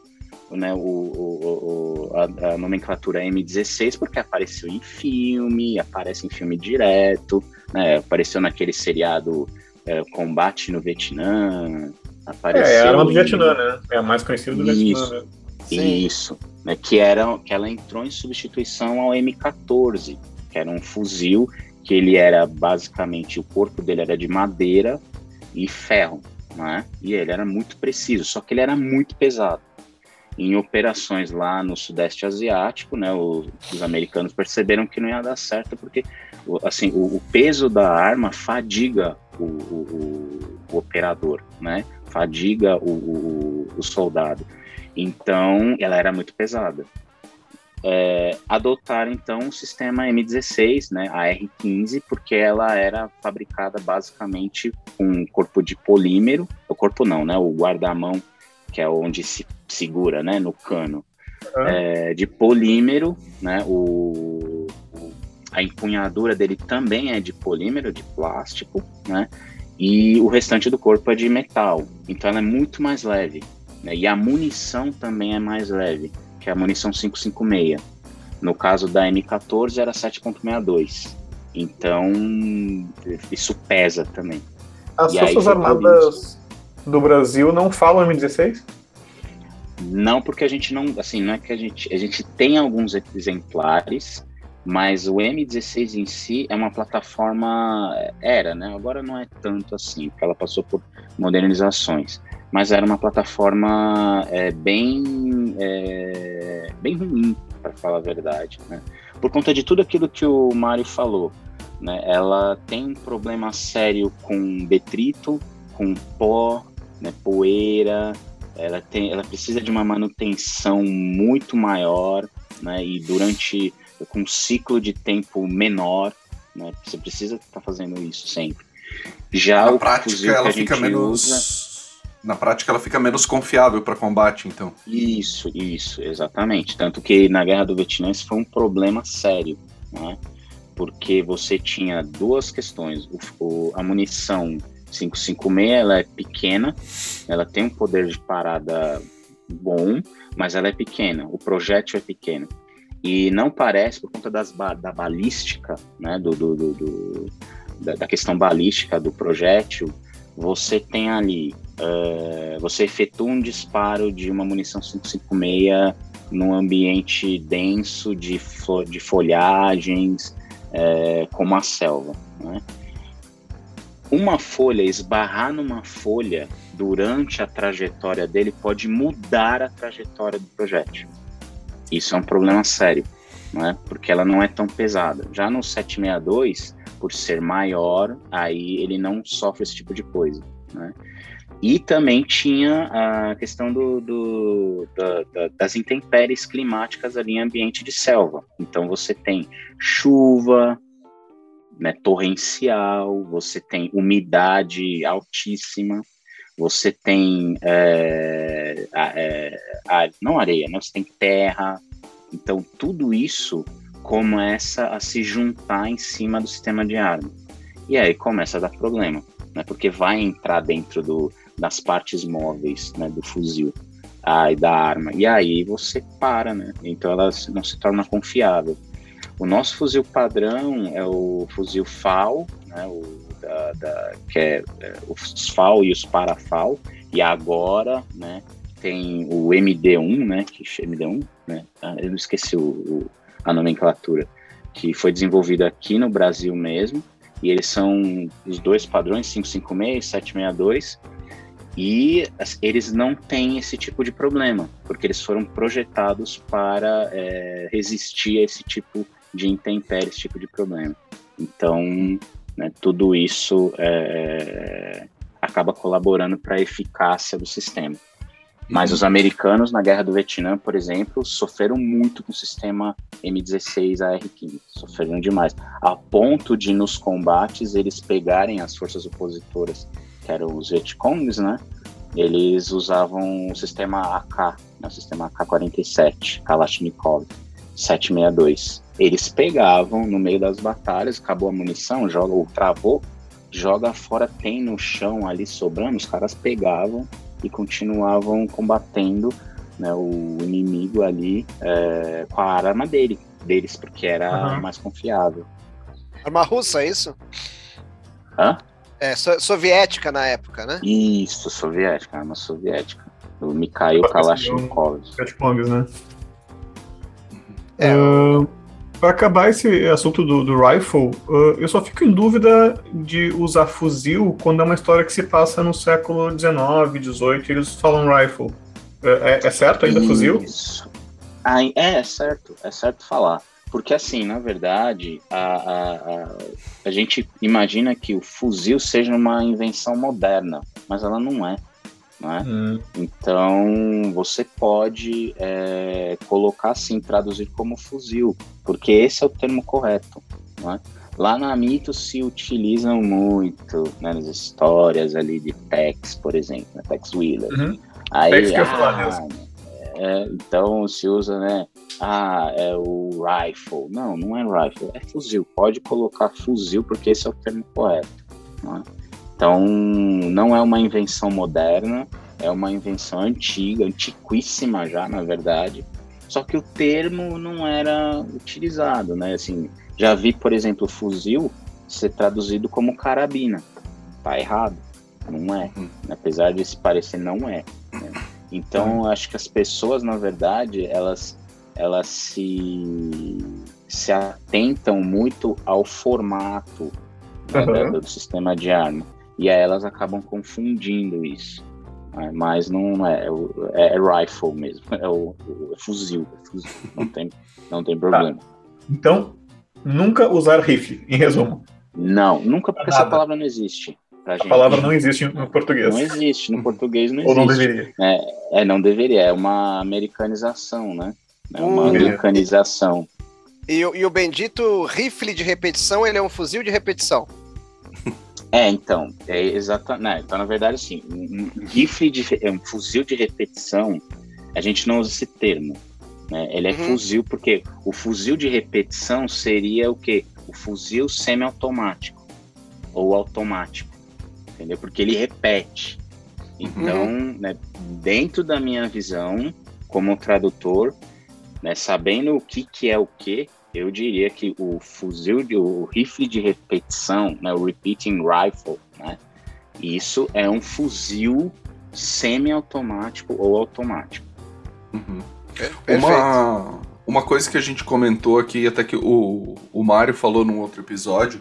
né, o, o, o a, a, nomenclatura M16 porque apareceu em filme, aparece em filme direto, né, apareceu naquele seriado é, Combate no Vietnã, apareceu... É, é a arma do Vietnã, né? É a mais conhecida do isso, Vietnã. Né? Isso, né, que, era, que ela entrou em substituição ao M14, que era um fuzil que ele era basicamente, o corpo dele era de madeira e ferro, né? E ele era muito preciso, só que ele era muito pesado em operações lá no Sudeste Asiático, né, os, os americanos perceberam que não ia dar certo porque assim o, o peso da arma fadiga o, o, o operador, né? Fadiga o, o, o soldado. Então, ela era muito pesada. É, adotaram então o sistema M16, né, a R15, porque ela era fabricada basicamente com um corpo de polímero, o corpo não, né, o guarda-mão, que é onde se segura, né, no cano, uhum. é, de polímero, né, o, a empunhadura dele também é de polímero, de plástico, né, e o restante do corpo é de metal, então ela é muito mais leve, né? E a munição também é mais leve, que é a munição 556. No caso da M14 era 7.62. Então, isso pesa também. As e Forças Armadas do Brasil não falam M16? Não, porque a gente não, assim, não é que a gente, a gente tem alguns exemplares, mas o M16 em si é uma plataforma, era, né? Agora não é tanto assim, porque ela passou por modernizações mas era uma plataforma é, bem, é, bem ruim, para falar a verdade, né? Por conta de tudo aquilo que o Mário falou, né? Ela tem um problema sério com detrito, com pó, né? poeira, ela, tem, ela precisa de uma manutenção muito maior, né? E durante com um ciclo de tempo menor, né? Você precisa estar tá fazendo isso sempre. Já Na o prática, ela fica menos usa, na prática ela fica menos confiável para combate, então. Isso, isso, exatamente. Tanto que na Guerra do Vietnã isso foi um problema sério, né? porque você tinha duas questões. O, o, a munição 556 ela é pequena, ela tem um poder de parada bom, mas ela é pequena. O projétil é pequeno. E não parece, por conta das, da balística, né, do, do, do, do da, da questão balística do projétil, você tem ali uh, você efetua um disparo de uma munição 556 num ambiente denso de, de folhagens, uh, como a selva. Né? Uma folha, esbarrar numa folha durante a trajetória dele pode mudar a trajetória do projétil. Isso é um problema sério, né? porque ela não é tão pesada. Já no 762, por ser maior, aí ele não sofre esse tipo de coisa. Né? E também tinha a questão do, do da, da, das intempéries climáticas ali em ambiente de selva. Então você tem chuva, né, torrencial, você tem umidade altíssima, você tem é, é, a, não areia, né, você tem terra. Então tudo isso começa a se juntar em cima do sistema de arma. E aí começa a dar problema, né, porque vai entrar dentro do, das partes móveis né, do fuzil ah, e da arma. E aí você para, né? Então ela não se torna confiável. O nosso fuzil padrão é o fuzil FAL, né, o da, da, que é, é, os FAL e os parafal, e agora né, tem o MD1, né, que MD1, né, ah, eu esqueci o, o, a nomenclatura, que foi desenvolvido aqui no Brasil mesmo, e eles são os dois padrões, 556 e 762, e eles não têm esse tipo de problema, porque eles foram projetados para é, resistir a esse tipo de intempérie, esse tipo de problema. Então, né, tudo isso é, acaba colaborando para a eficácia do sistema. Mas os americanos, na Guerra do Vietnã, por exemplo, sofreram muito com o sistema M16 AR-15. Sofreram demais. A ponto de, nos combates, eles pegarem as forças opositoras que eram os Vietcongs, né? Eles usavam o sistema AK, né, o sistema AK-47, Kalashnikov 762. Eles pegavam no meio das batalhas, acabou a munição, joga ou travou, joga fora, tem no chão ali sobrando, os caras pegavam e continuavam combatendo né, o inimigo ali é, com a arma dele, deles, porque era uhum. mais confiável. Arma russa, é isso? Hã? É, so, soviética na época, né? Isso, soviética, arma soviética. O Mikhail Kalashnikov. Kalashnikov, né? É. Uh, para acabar esse assunto do, do rifle, uh, eu só fico em dúvida de usar fuzil quando é uma história que se passa no século XIX, XVIII, eles falam rifle. É, é, é certo ainda Isso. fuzil? Ah, é, é certo, é certo falar. porque assim, na verdade, a, a, a, a, gente imagina que o fuzil seja uma invenção moderna, mas ela não é. Não é? Hum. Então você pode é, colocar assim, traduzir como fuzil, porque esse é o termo correto. Não é? Lá na Mito se utilizam muito né, nas histórias ali de Tex, por exemplo, né, Tex Wheeler. Uhum. Aí, Tex que eu ah, falar é, então se usa, né? Ah, é o rifle. Não, não é rifle, é fuzil. Pode colocar fuzil porque esse é o termo correto. É? Então, não é uma invenção moderna, é uma invenção antiga, antiquíssima já, na verdade. Só que o termo não era utilizado, né? Assim, já vi, por exemplo, fuzil ser traduzido como carabina. Tá errado. Não é. Hum. Apesar de se parecer, não é. Né? Então, hum. acho que as pessoas, na verdade, elas, elas se, se atentam muito ao formato né, uhum. do, do sistema de arma. E aí elas acabam confundindo isso. Né? Mas não é, é, é, rifle mesmo, (laughs) é o, é fuzil, é fuzil, não tem, não tem tá. problema. Tá. Então, Nunca usar rifle, em resumo. Não, nunca, porque essa palavra não existe. A gente. palavra não existe no português. Não existe, no português não existe. Ou não deveria. É, é, não deveria, é uma americanização, né? É uma hum. americanização. E, e, o bendito rifle de repetição, ele é um fuzil de repetição. É, então, é exatamente. Né, então, na verdade, assim, um, um rifle de um fuzil de repetição, a gente não usa esse termo. Né? Ele é uhum. fuzil porque o fuzil de repetição seria o quê? O fuzil semiautomático ou automático, entendeu? Porque ele repete. Então, uhum. né, dentro da minha visão, como tradutor, né, sabendo o que, que é o que, eu diria que o fuzil, de, o rifle de repetição, né, o repeating rifle, né, isso é um fuzil semiautomático ou automático. Uhum. Uma, uma coisa que a gente comentou aqui, até que o, o Mário falou num outro episódio,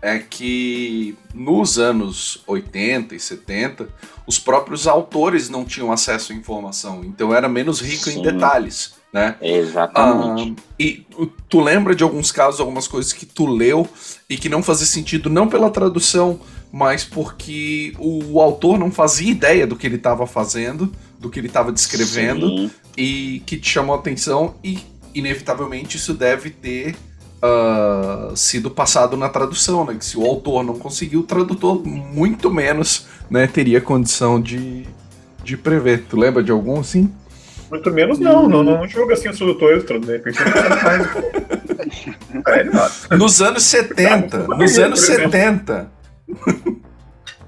é que nos anos 80 e 70, os próprios autores não tinham acesso à informação, então era menos rico Sim. em detalhes, né? Exatamente. Ah, e tu lembra de alguns casos, algumas coisas que tu leu e que não fazia sentido não pela tradução, mas porque o autor não fazia ideia do que ele estava fazendo, do que ele estava descrevendo, Sim. e que te chamou a atenção, e inevitavelmente isso deve ter uh, sido passado na tradução, né? Que se o autor não conseguiu, o tradutor muito menos né, teria condição de, de prever. Tu lembra de algum assim? Muito menos não, não, não julga assim os tradutores, de repente (laughs) Nos anos 70, nos anos 70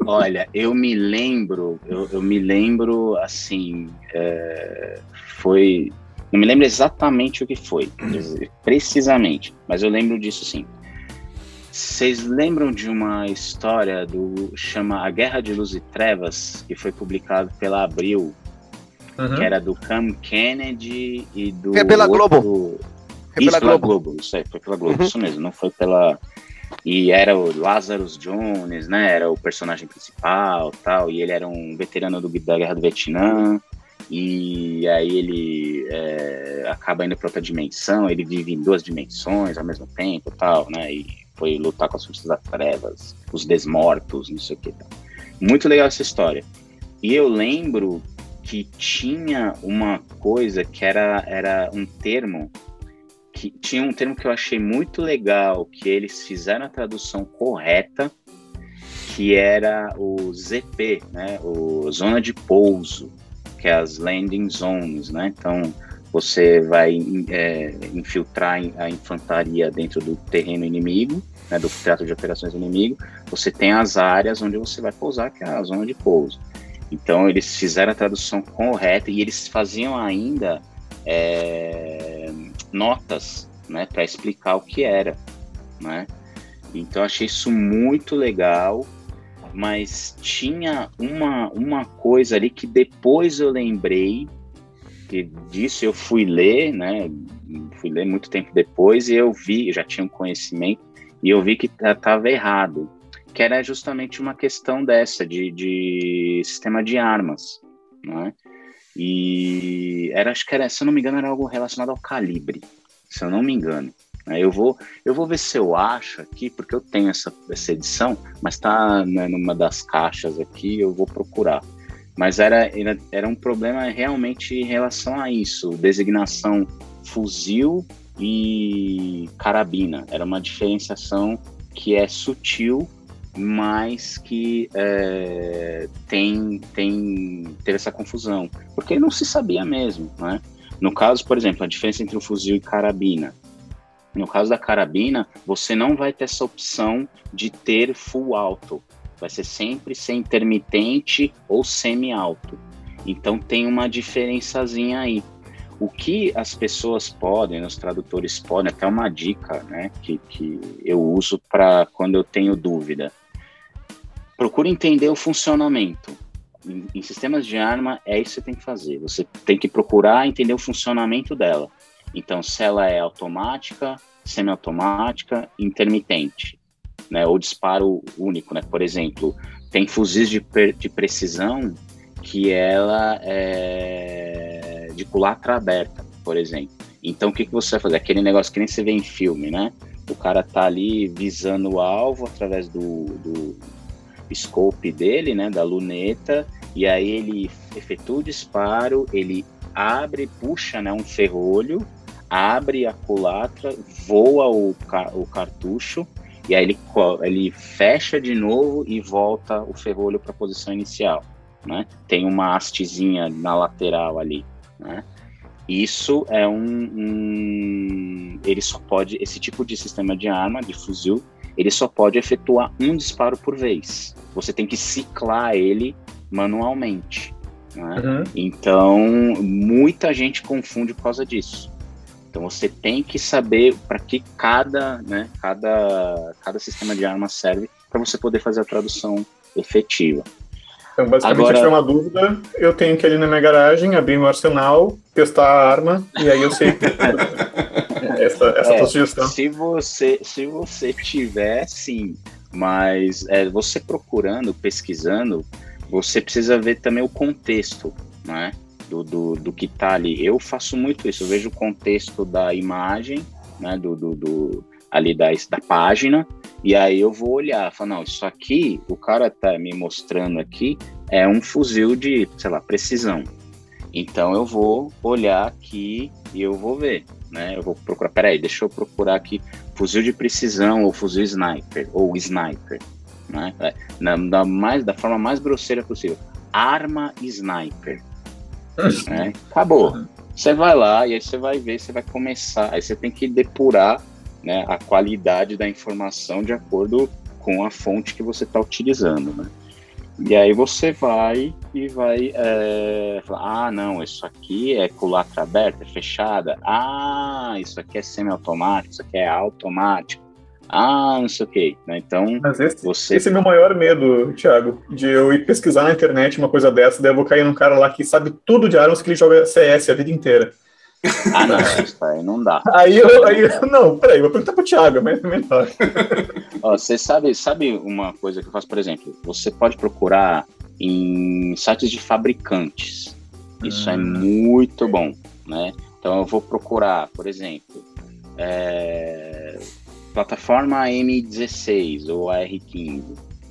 Olha, eu me lembro, eu, eu me lembro assim, é, foi. Não me lembro exatamente o que foi, precisamente, mas eu lembro disso sim. Vocês lembram de uma história do chama A Guerra de Luz e Trevas, que foi publicado pela Abril, uhum. que era do Cam Kennedy e do. É pela outro... Globo. É pela, Globo. Globo. Isso aí, foi pela Globo, uhum. isso mesmo, não foi pela e era o Lazarus Jones, né? Era o personagem principal, tal. E ele era um veterano do, da Guerra do Vietnã. E aí ele é, acaba indo para outra dimensão. Ele vive em duas dimensões ao mesmo tempo, tal, né? E foi lutar com as forças das trevas, os desmortos, não sei o que. Tal. Muito legal essa história. E eu lembro que tinha uma coisa que era, era um termo que tinha um termo que eu achei muito legal, que eles fizeram a tradução correta, que era o ZP, né, o zona de pouso, que é as landing zones, né? Então você vai é, infiltrar a infantaria dentro do terreno inimigo, né, do teatro de operações inimigo. Você tem as áreas onde você vai pousar, que é a zona de pouso. Então eles fizeram a tradução correta e eles faziam ainda é, notas, né, para explicar o que era, né? Então achei isso muito legal, mas tinha uma, uma coisa ali que depois eu lembrei que disso eu fui ler, né? Fui ler muito tempo depois e eu vi, já tinha um conhecimento e eu vi que estava errado, que era justamente uma questão dessa de, de sistema de armas, né? E era, acho que era, se eu não me engano, era algo relacionado ao calibre, se eu não me engano. Né? Eu vou, eu vou ver se eu acho aqui, porque eu tenho essa, essa edição, mas está né, numa das caixas aqui, eu vou procurar. Mas era, era, era um problema realmente em relação a isso, designação fuzil e carabina. Era uma diferenciação que é sutil, mas que é, tem, tem, teve essa confusão, porque não se sabia mesmo, né? No caso, por exemplo, a diferença entre o fuzil e carabina. No caso da carabina, você não vai ter essa opção de ter full alto. Vai ser sempre ser intermitente ou semi-alto. Então tem uma diferençazinha aí. O que as pessoas podem, os tradutores podem, até uma dica né, que, que eu uso para quando eu tenho dúvida. Procure entender o funcionamento. Em, em, sistemas de arma, é isso que você tem que fazer. Você tem que procurar entender o funcionamento dela. Então, se ela é automática, semiautomática, intermitente, né? Ou disparo único, né? Por exemplo, tem fuzis de, de precisão que ela é de culatra aberta, por exemplo. Então, o que, que você vai fazer? Aquele negócio que nem você vê em filme, né? O cara tá ali visando o alvo através do, do scope dele, né? Da luneta, e aí ele efetua o disparo, ele abre, puxa né, um ferrolho, abre a culatra, voa o, o cartucho, e aí ele, ele fecha de novo e volta o ferrolho para a posição inicial. Né? Tem uma hastezinha na lateral ali. Né? Isso é um, um, Ele só pode. Esse tipo de sistema de arma, de fuzil, ele só pode efetuar um disparo por vez. Você tem que ciclar ele manualmente. Né? Uhum. Então, muita gente confunde por causa disso. Então você tem que saber para que cada, né, cada, cada sistema de arma serve para você poder fazer a tradução efetiva. Então, basicamente, Agora, se tiver uma dúvida, eu tenho que ir ali na minha garagem, abrir meu arsenal, testar a arma, e aí eu sei (laughs) essa, essa é, sugestão. Se você, se você tiver, sim. Mas é, você procurando, pesquisando, você precisa ver também o contexto, né? do, do, do que está ali. Eu faço muito isso, eu vejo o contexto da imagem, né, do, do, do, ali da, da página, e aí eu vou olhar, falar, não, isso aqui, o cara tá me mostrando aqui, é um fuzil de, sei lá, precisão. Então eu vou olhar aqui e eu vou ver, né? Eu vou procurar, peraí, deixa eu procurar aqui fuzil de precisão ou fuzil sniper ou sniper, né? É, na, da, mais, da forma mais grosseira possível. Arma sniper. Né? Acabou. Você vai lá e aí você vai ver, você vai começar. Aí você tem que depurar né, a qualidade da informação de acordo com a fonte que você está utilizando. Né? E aí você vai e vai é, falar, ah, não, isso aqui é culatra aberta, é fechada. Ah, isso aqui é semiautomático, isso aqui é automático ah, não sei o que. Né? Então, Mas esse, você... esse é meu maior medo, Thiago, de eu ir pesquisar na internet uma coisa dessa, daí eu vou cair num cara lá que sabe tudo de armas que ele joga CS a vida inteira. Ah, não, isso aí não dá. Aí eu, aí, não, peraí, vou perguntar pro Thiago, mas é melhor. Ó, você sabe, sabe uma coisa que eu faço, por exemplo, você pode procurar em sites de fabricantes. Isso é hum. é muito bom, né? Então eu vou procurar, por exemplo, é, plataforma M16 ou a R15,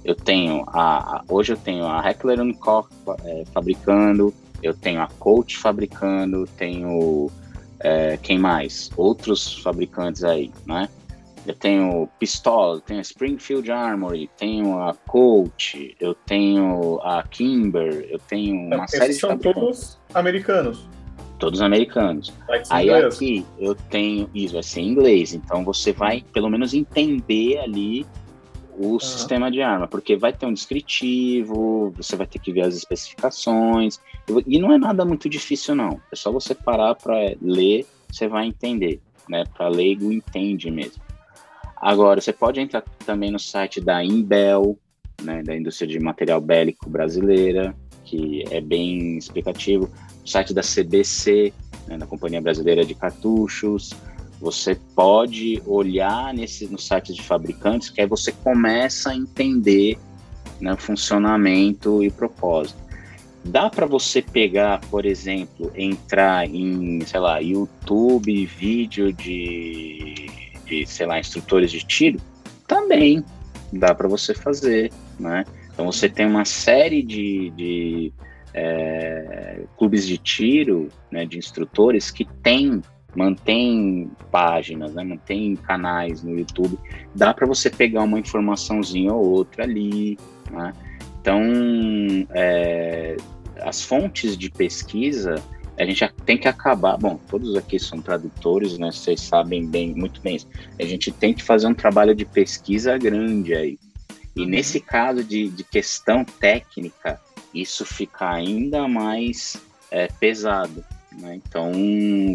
eu tenho a, a hoje eu tenho a Heckler Koch é, fabricando, eu tenho a Coach fabricando, tenho é, quem mais? Outros fabricantes aí, né? Eu tenho Pistol, tenho a Springfield Armory, tenho a Coach, eu tenho a Kimber, eu tenho uma Esses série de são todos americanos todos americanos. Aí inglês. aqui eu tenho isso, vai ser em inglês, então você vai pelo menos entender ali o uhum. sistema de arma, porque vai ter um descritivo, você vai ter que ver as especificações, e não é nada muito difícil não, é só você parar para ler, você vai entender, né? Para leigo entende mesmo. Agora, você pode entrar também no site da Imbel, né, da indústria de material bélico brasileira, que é bem explicativo site da CBC, né, da Companhia Brasileira de Cartuchos. Você pode olhar nesse, nos sites de fabricantes, que aí você começa a entender né, funcionamento e propósito. Dá para você pegar, por exemplo, entrar em, sei lá, YouTube, vídeo de, de sei lá, instrutores de tiro? Também dá para você fazer, né? Então você tem uma série de, de é, clubes de tiro, né, de instrutores que tem mantém páginas, né, mantém canais no YouTube, dá para você pegar uma informaçãozinha ou outra ali, né? Então, é, as fontes de pesquisa, a gente tem que acabar. Bom, todos aqui são tradutores, né? Vocês sabem bem, muito bem isso. A gente tem que fazer um trabalho de pesquisa grande aí. E uhum. nesse caso de, de questão técnica, isso fica ainda mais é, pesado. Né? Então,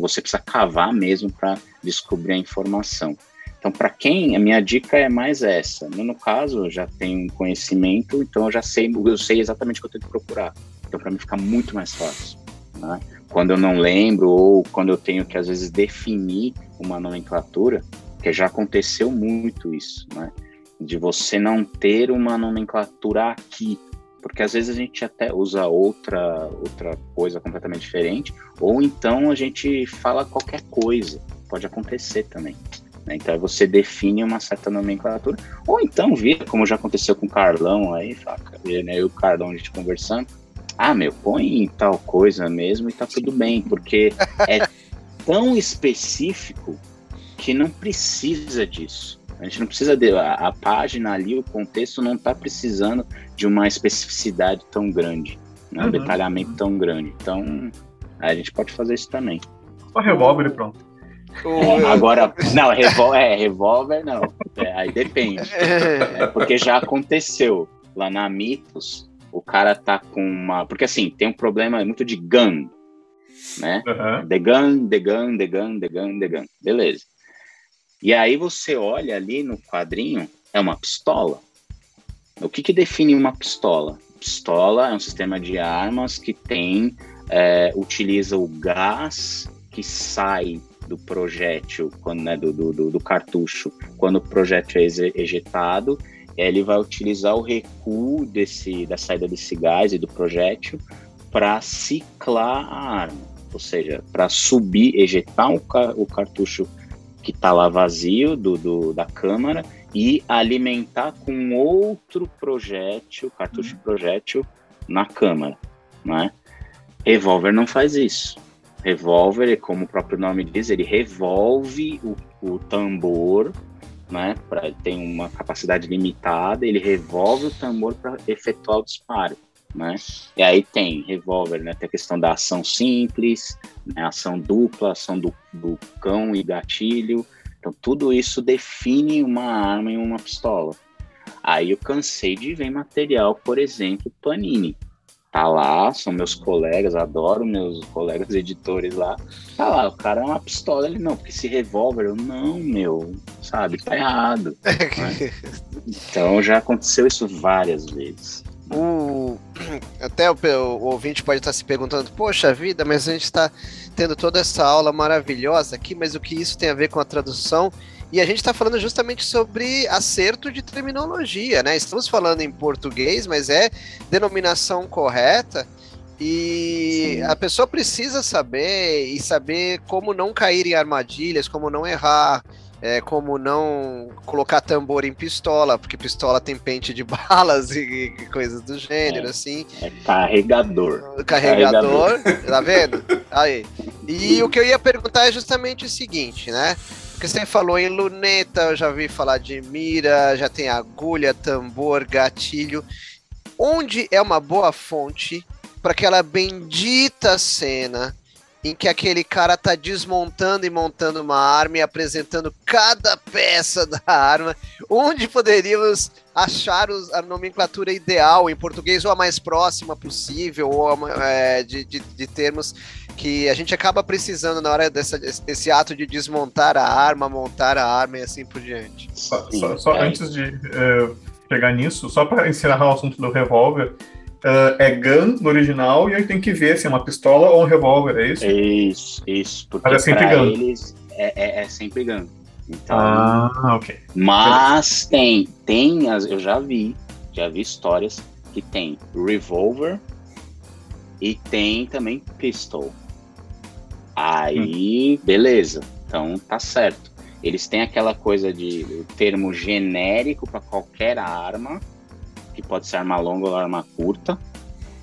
você precisa cavar mesmo para descobrir a informação. Então, para quem, a minha dica é mais essa. No caso, eu já tenho conhecimento, então eu já sei, eu sei exatamente o que eu tenho que procurar. Então, para mim fica muito mais fácil. Né? Quando eu não lembro ou quando eu tenho que, às vezes, definir uma nomenclatura, que já aconteceu muito isso, né? De você não ter uma nomenclatura aqui, porque às vezes a gente até usa outra outra coisa completamente diferente, ou então a gente fala qualquer coisa, pode acontecer também. Né? Então você define uma certa nomenclatura, ou então vira, como já aconteceu com o Carlão aí, fala, né, eu e o Carlão a gente conversando, ah, meu, põe tal coisa mesmo e tá tudo bem, porque é tão específico que não precisa disso. A gente não precisa de a, a página ali, o contexto não está precisando de uma especificidade tão grande, né? um uhum. detalhamento tão grande. Então, a gente pode fazer isso também. Só revólver e pronto. É, agora, não, revólver, é, revólver não. É, aí depende. (laughs) É, porque já aconteceu lá na Mitos, o cara tá com uma. Porque assim, tem um problema muito de gun, né? Uhum. The gun, the gun, the gun, the gun, the gun. Beleza. E aí você olha ali no quadrinho, é uma pistola. O que, que define uma pistola? Pistola é um sistema de armas que tem, é, utiliza o gás que sai do projétil, quando, né, do, do, do, cartucho, quando o projétil é ejetado, ele vai utilizar o recuo desse, da saída desse gás e do projétil para ciclar a arma, ou seja, para subir, ejetar o, o cartucho que está lá vazio do, do, da câmara e alimentar com outro projétil, cartucho uhum. projétil, na câmara, né? Revólver não faz isso. Revólver, como o próprio nome diz, ele revolve o, o tambor, né? Pra, tem uma capacidade limitada, ele revolve o tambor para efetuar o disparo né? E aí tem revólver, né? Tem a questão da ação simples, né? ação dupla, ação do, do cão e gatilho. Então tudo isso define uma arma e uma pistola. Aí eu cansei de ver material, por exemplo, Panini. Tá lá, são meus colegas, adoro meus colegas editores lá. Tá lá, o cara é uma pistola, ele não, porque esse revólver, eu não, meu, sabe, tá errado. né? (laughs) Então já aconteceu isso várias vezes. O, até o, o, ouvinte pode estar se perguntando: Poxa vida, mas a gente está tendo toda essa aula maravilhosa aqui, mas o que isso tem a ver com a tradução? E a gente está falando justamente sobre acerto de terminologia, né? Estamos falando em português, mas é denominação correta. E Sim. a pessoa precisa saber e saber como não cair em armadilhas, como não errar, é, como não colocar tambor em pistola, porque pistola tem pente de (laughs) balas e, e coisas do gênero, é, assim. É carregador. Carregador, carregador. tá vendo? Aí. E o que eu ia perguntar é justamente o seguinte, né? Porque você falou em luneta, eu já vi falar de mira, já tem agulha, tambor, gatilho. Onde é uma boa fonte para aquela bendita cena em que aquele cara tá desmontando e montando uma arma e apresentando cada peça da arma, onde poderíamos achar os, a nomenclatura ideal em português ou a mais próxima possível, ou a, é, de, de, de, termos que a gente acaba precisando na hora dessa, desse ato de desmontar a arma, montar a arma e assim por diante. Só, só, só antes de uh, pegar nisso, só para encerrar o assunto do revólver, uh, é gun no original e aí tem que ver se é uma pistola ou um revólver, é isso? Isso, isso. Porque Mas é sempre gun. eles é, é, é, sempre gun. Então, ah, ok. Mas tem, tem, eu já vi, já vi histórias que tem revolver, E tem também pistol. Aí, hum. beleza. Então tá certo. Eles têm aquela coisa de termo genérico para qualquer arma, que pode ser arma longa ou arma curta,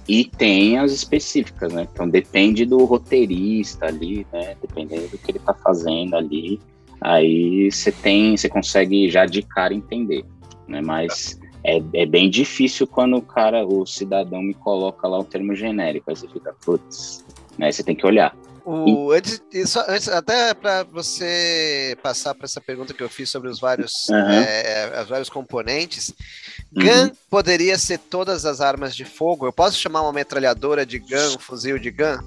e tem as específicas, né? Então depende do roteirista ali, né? Dependendo do que ele tá fazendo ali, aí você tem, você consegue já de cara entender, né? Mas é, é bem difícil quando o cara, o cidadão me coloca lá o termo genérico, aí você fica, putz, né? Você tem que olhar. O, antes, isso, antes, até para você passar para essa pergunta que eu fiz sobre os vários, uhum. é, os vários componentes, uhum. gun poderia ser todas as armas de fogo? Eu posso chamar uma metralhadora de gun, um fuzil de gun?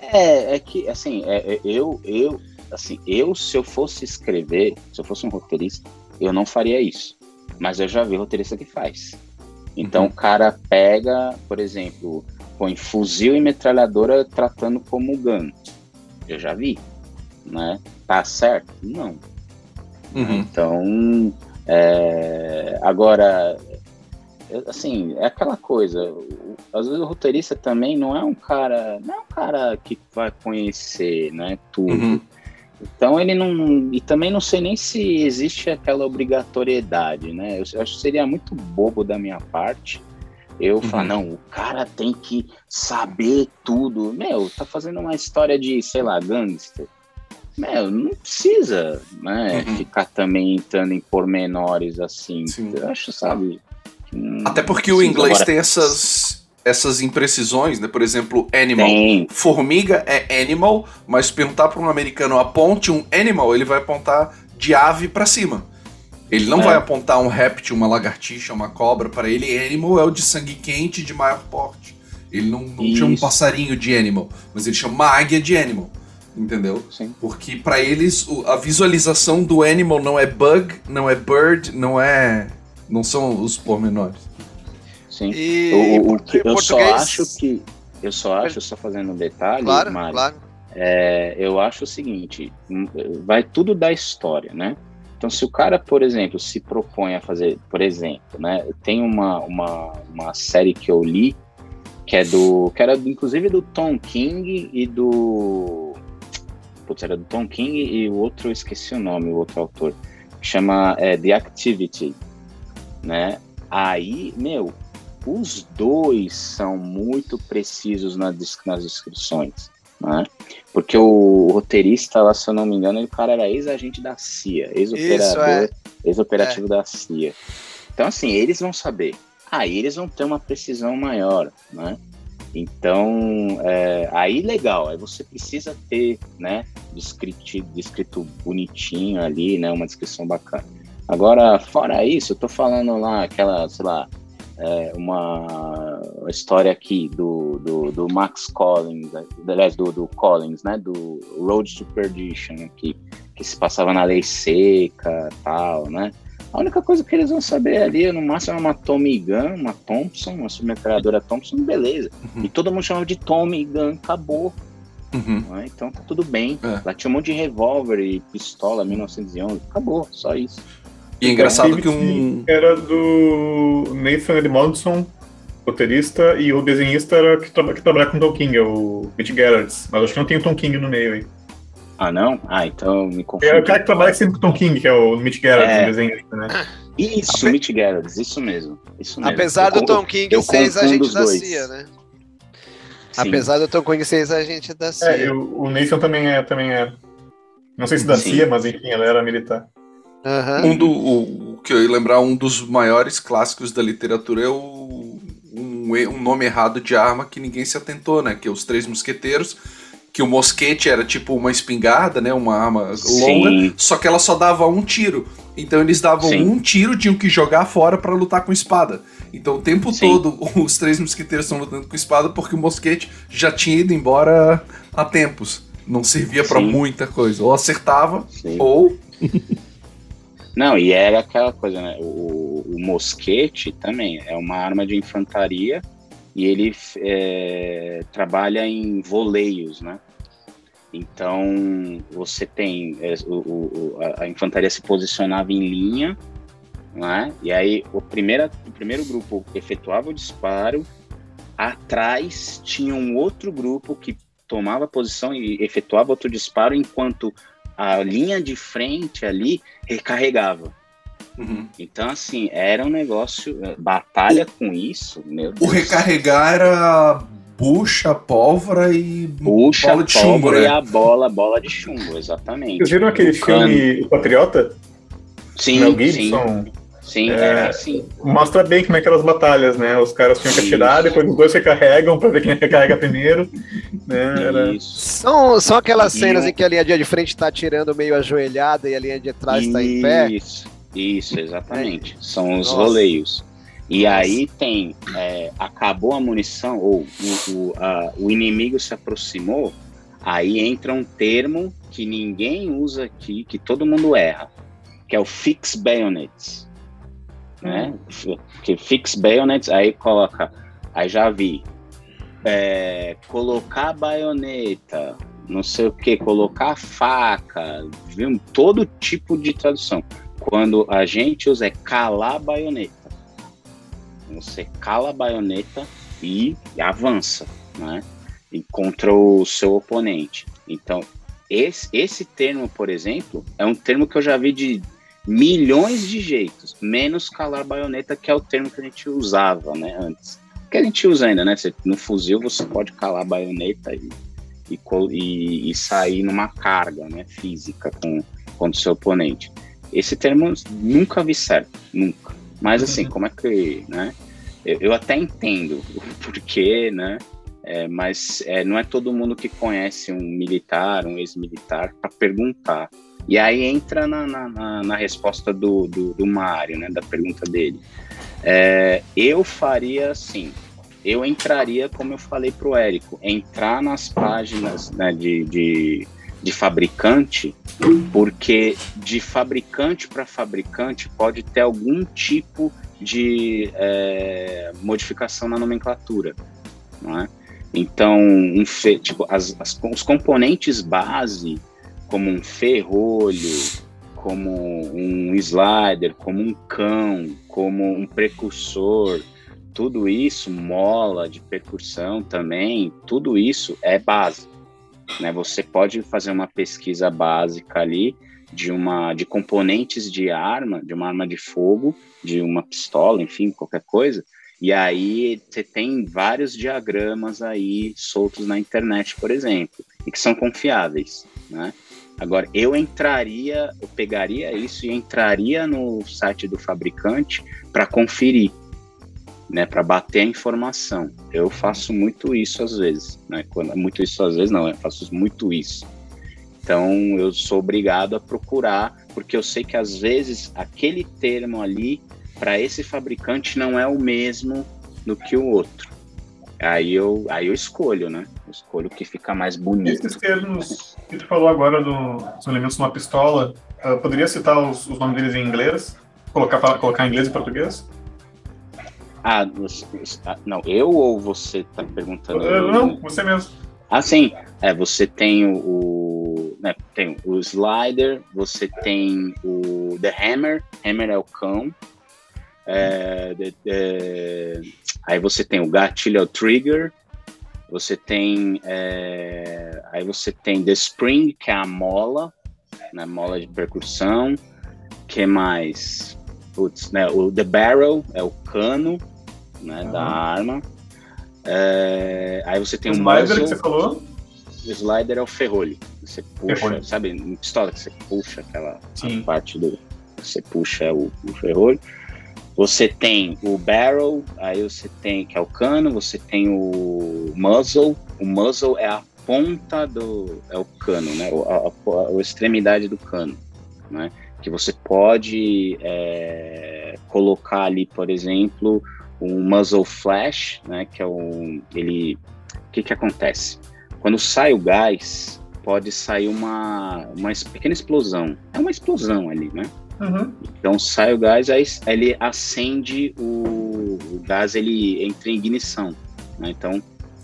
É, é que assim, é, é, eu, eu, assim, eu se eu fosse escrever, se eu fosse um roteirista, eu não faria isso. Mas eu já vi roteirista que faz. Então uhum. o cara pega, por exemplo, põe fuzil e metralhadora tratando como gun. Eu já vi, né? Tá certo? Não. Uhum. Então, é, agora, assim, é aquela coisa. Às vezes o roteirista também não é um cara, não é um cara que vai conhecer, né? Tudo. Uhum. Então ele não. E também não sei nem se existe aquela obrigatoriedade, né? Eu, eu acho que seria muito bobo da minha parte eu uhum. falo, não, o cara tem que saber tudo. Meu, tá fazendo uma história de, sei lá, gangster. Meu, não precisa, né, uhum. ficar também entrando em pormenores assim. Sim. Eu acho, sabe? Até porque o inglês agora... tem essas, essas imprecisões, né? Por exemplo, animal. Tem. Formiga é animal, mas perguntar para um americano aponte um animal, ele vai apontar de ave para cima. Ele não é. vai apontar um réptil, uma lagartixa, uma cobra para ele. Animal é o de sangue quente de maior porte. Ele não, não chama um passarinho de animal, mas ele chama uma águia de animal. Entendeu? Sim. Porque para eles a visualização do animal não é bug, não é bird, não é. não são os pormenores. Sim. E o, o, que eu só acho que. Eu só acho, só fazendo um detalhe, claro, Mário, claro. É, eu acho o seguinte: hum, vai tudo da história, né? Então, se o cara, por exemplo, se propõe a fazer, por exemplo, né, tem uma, uma, uma série que eu li que é do, que era inclusive do Tom King e do, putz, era do Tom King e o outro eu esqueci o nome, o outro autor, que chama é, The Activity, né? Aí, meu, os dois são muito precisos nas, nas descrições né? Porque o, roteirista lá, se eu não me engano, o cara era ex-agente da CIA, ex-operador, é. ex-operativo é. da CIA. Então, assim, eles vão saber. Aí eles vão ter uma precisão maior, né? Então, é, aí legal, aí você precisa ter, né, descrito, descrito bonitinho ali, né, uma descrição bacana. Agora, fora isso, eu tô falando lá aquela, sei lá, é, uma história aqui do, do, do, Max Collins, aliás, do, do Collins, né, do Road to Perdition aqui, que se passava na lei seca tal, né? A única coisa que eles vão saber ali, no máximo, é uma Tommy Gun, uma Thompson, uma submetralhadora Thompson, beleza. Uhum. E todo mundo chamava de Tommy Gun, acabou. Uhum. Né? Então tá tudo bem. É. Lá tinha um monte de revólver e pistola, 1911, acabou, só isso. E é engraçado que um. Era do Nathan Edmondson, roteirista, e o desenhista era que, tra que trabalha com Tom King, é o Mitch Gerards. Mas acho que não tem o Tom King no meio aí. Ah, não? Ah, então me confundi. É o cara que trabalha sempre com Tom King, que é o Mitch Gerards, é... o desenhista, né? Isso, Ape... Mitch Gerards, isso mesmo. Isso mesmo. Apesar do Tom King ser ex-agente da CIA, né? Sim. Apesar do Tom King ser ex-agente da CIA. É, o, o Nathan também é, também é. Não sei se da Sim. CIA, mas enfim, ela era militar. Uhum. Um do, o, que eu ia lembrar, um dos maiores clássicos da literatura é o, um, um nome errado de arma que ninguém se atentou, né? Que é os Três Mosqueteiros, que o mosquete era tipo uma espingarda, né? Uma arma longa, Sim. só que ela só dava um tiro. Então eles davam Sim. um tiro, tinham que jogar fora para lutar com espada. Então o tempo Sim. todo (laughs) os três mosqueteiros estão lutando com espada porque o mosquete já tinha ido embora há tempos. Não servia para muita coisa. Ou acertava, ou (laughs) Não, e era aquela coisa, né? O, o mosquete também é uma arma de infantaria e ele é, trabalha em voleios, né? Então você tem é, o, o, a, infantaria se posicionava em linha, né? E aí o, primeira, o primeiro grupo efetuava o disparo atrás tinha um outro grupo que tomava posição e efetuava outro disparo, enquanto a linha de frente ali recarregava. Uhum. Então, assim, era um negócio. Eh, batalha com isso, meu Deus. O recarregar era bucha, pólvora e bucha, bola de chumbo, né? e a bola, bola de chumbo, exatamente. Vocês viram aquele filme O Patriota? Sim, Mel Gibson? Sim. Sim, é, era assim. Mostra bem como é que eram as batalhas, né? Os caras tinham que atirar, depois os dois recarregam pra ver quem recarrega primeiro. Né? Era... São, são aquelas cenas em que a linha de frente tá atirando meio ajoelhada e a linha de trás está em pé. Isso, exatamente. São os Nossa. roleios. E Nossa. aí tem, é, acabou a munição, ou o, o, a, o inimigo se aproximou, aí entra um termo que ninguém usa aqui, que todo mundo erra, que é o fix bayonets né? Que fix bayonets, aí coloca, aí já vi, é, colocar baioneta, não sei o que, colocar faca, viu? todo tipo de tradução. Quando a gente usa é calar a baioneta. Você cala a baioneta e avança, né? E contra o seu oponente. Então, esse, esse termo, por exemplo, é um termo que eu já vi de milhões de jeitos, menos calar baioneta, que é o termo que a gente usava, né, antes. Que a gente usa ainda, né? No fuzil você pode calar a baioneta e, e, e, e sair numa carga, né, física com contra o seu oponente. Esse termo nunca vi certo, nunca. Mas assim, como é que, né? Eu, eu até entendo o porquê, né? É, mas é, não é todo mundo que conhece um militar, um ex-militar, para perguntar. E aí entra na, na, na resposta do, do, do, Mário, né, da pergunta dele. É, eu faria assim, eu entraria, como eu falei para o Érico, entrar nas páginas né, de, de, de fabricante, porque de fabricante para fabricante pode ter algum tipo de é, modificação na nomenclatura, não é? Então, um, tipo, as, as, os componentes base como um ferrolho, como um slider, como um cão, como um precursor, tudo isso, mola de percussão também, tudo isso é base. Né? Você pode fazer uma pesquisa básica ali de uma de componentes de arma, de uma arma de fogo, de uma pistola, enfim, qualquer coisa. E aí você tem vários diagramas aí soltos na internet, por exemplo, e que são confiáveis, né? Agora, eu entraria, eu pegaria isso e entraria no site do fabricante para conferir, né, para bater a informação. Eu faço muito isso às vezes, né? Quando, muito isso às vezes não, eu faço muito isso. Então, eu sou obrigado a procurar, porque eu sei que às vezes aquele termo ali para esse fabricante não é o mesmo do que o outro. Aí eu, aí eu escolho, né? Eu escolho o que fica mais bonito. Esses termos que tu falou agora do, dos elementos de uma pistola, uh, poderia citar os, os, nomes deles em inglês? Colocar, colocar em inglês e português? Ah, não, eu ou você está perguntando? Uh, não, você mesmo. Ah, sim. É, você tem o, o né, tem o slider, você tem o the hammer, hammer é o cão, é, the, the, Aí você tem o gatilho, é o trigger. Você tem. É, aí você tem The Spring, que é a mola, né, mola de percussão. que mais? Putz, né, o The Barrel é o cano né, da arma. É, aí você tem o, o slider que você falou? O slider é o ferrolho. Você puxa, ferrolho. sabe, em pistola que você puxa aquela parte do. Você puxa o, o ferrolho. Você tem o barrel, aí você tem que é o cano, você tem o muzzle. O muzzle é a ponta do é o cano, né? A, a, a extremidade do cano, né? Que você pode é, colocar ali, por exemplo, um muzzle flash, né? Que é um ele o que que acontece? Quando sai o gás, pode sair uma uma pequena explosão. É uma explosão ali, né? Uhum. Então sai o gás, aí ele acende o, o gás, ele entra em ignição. Né? Então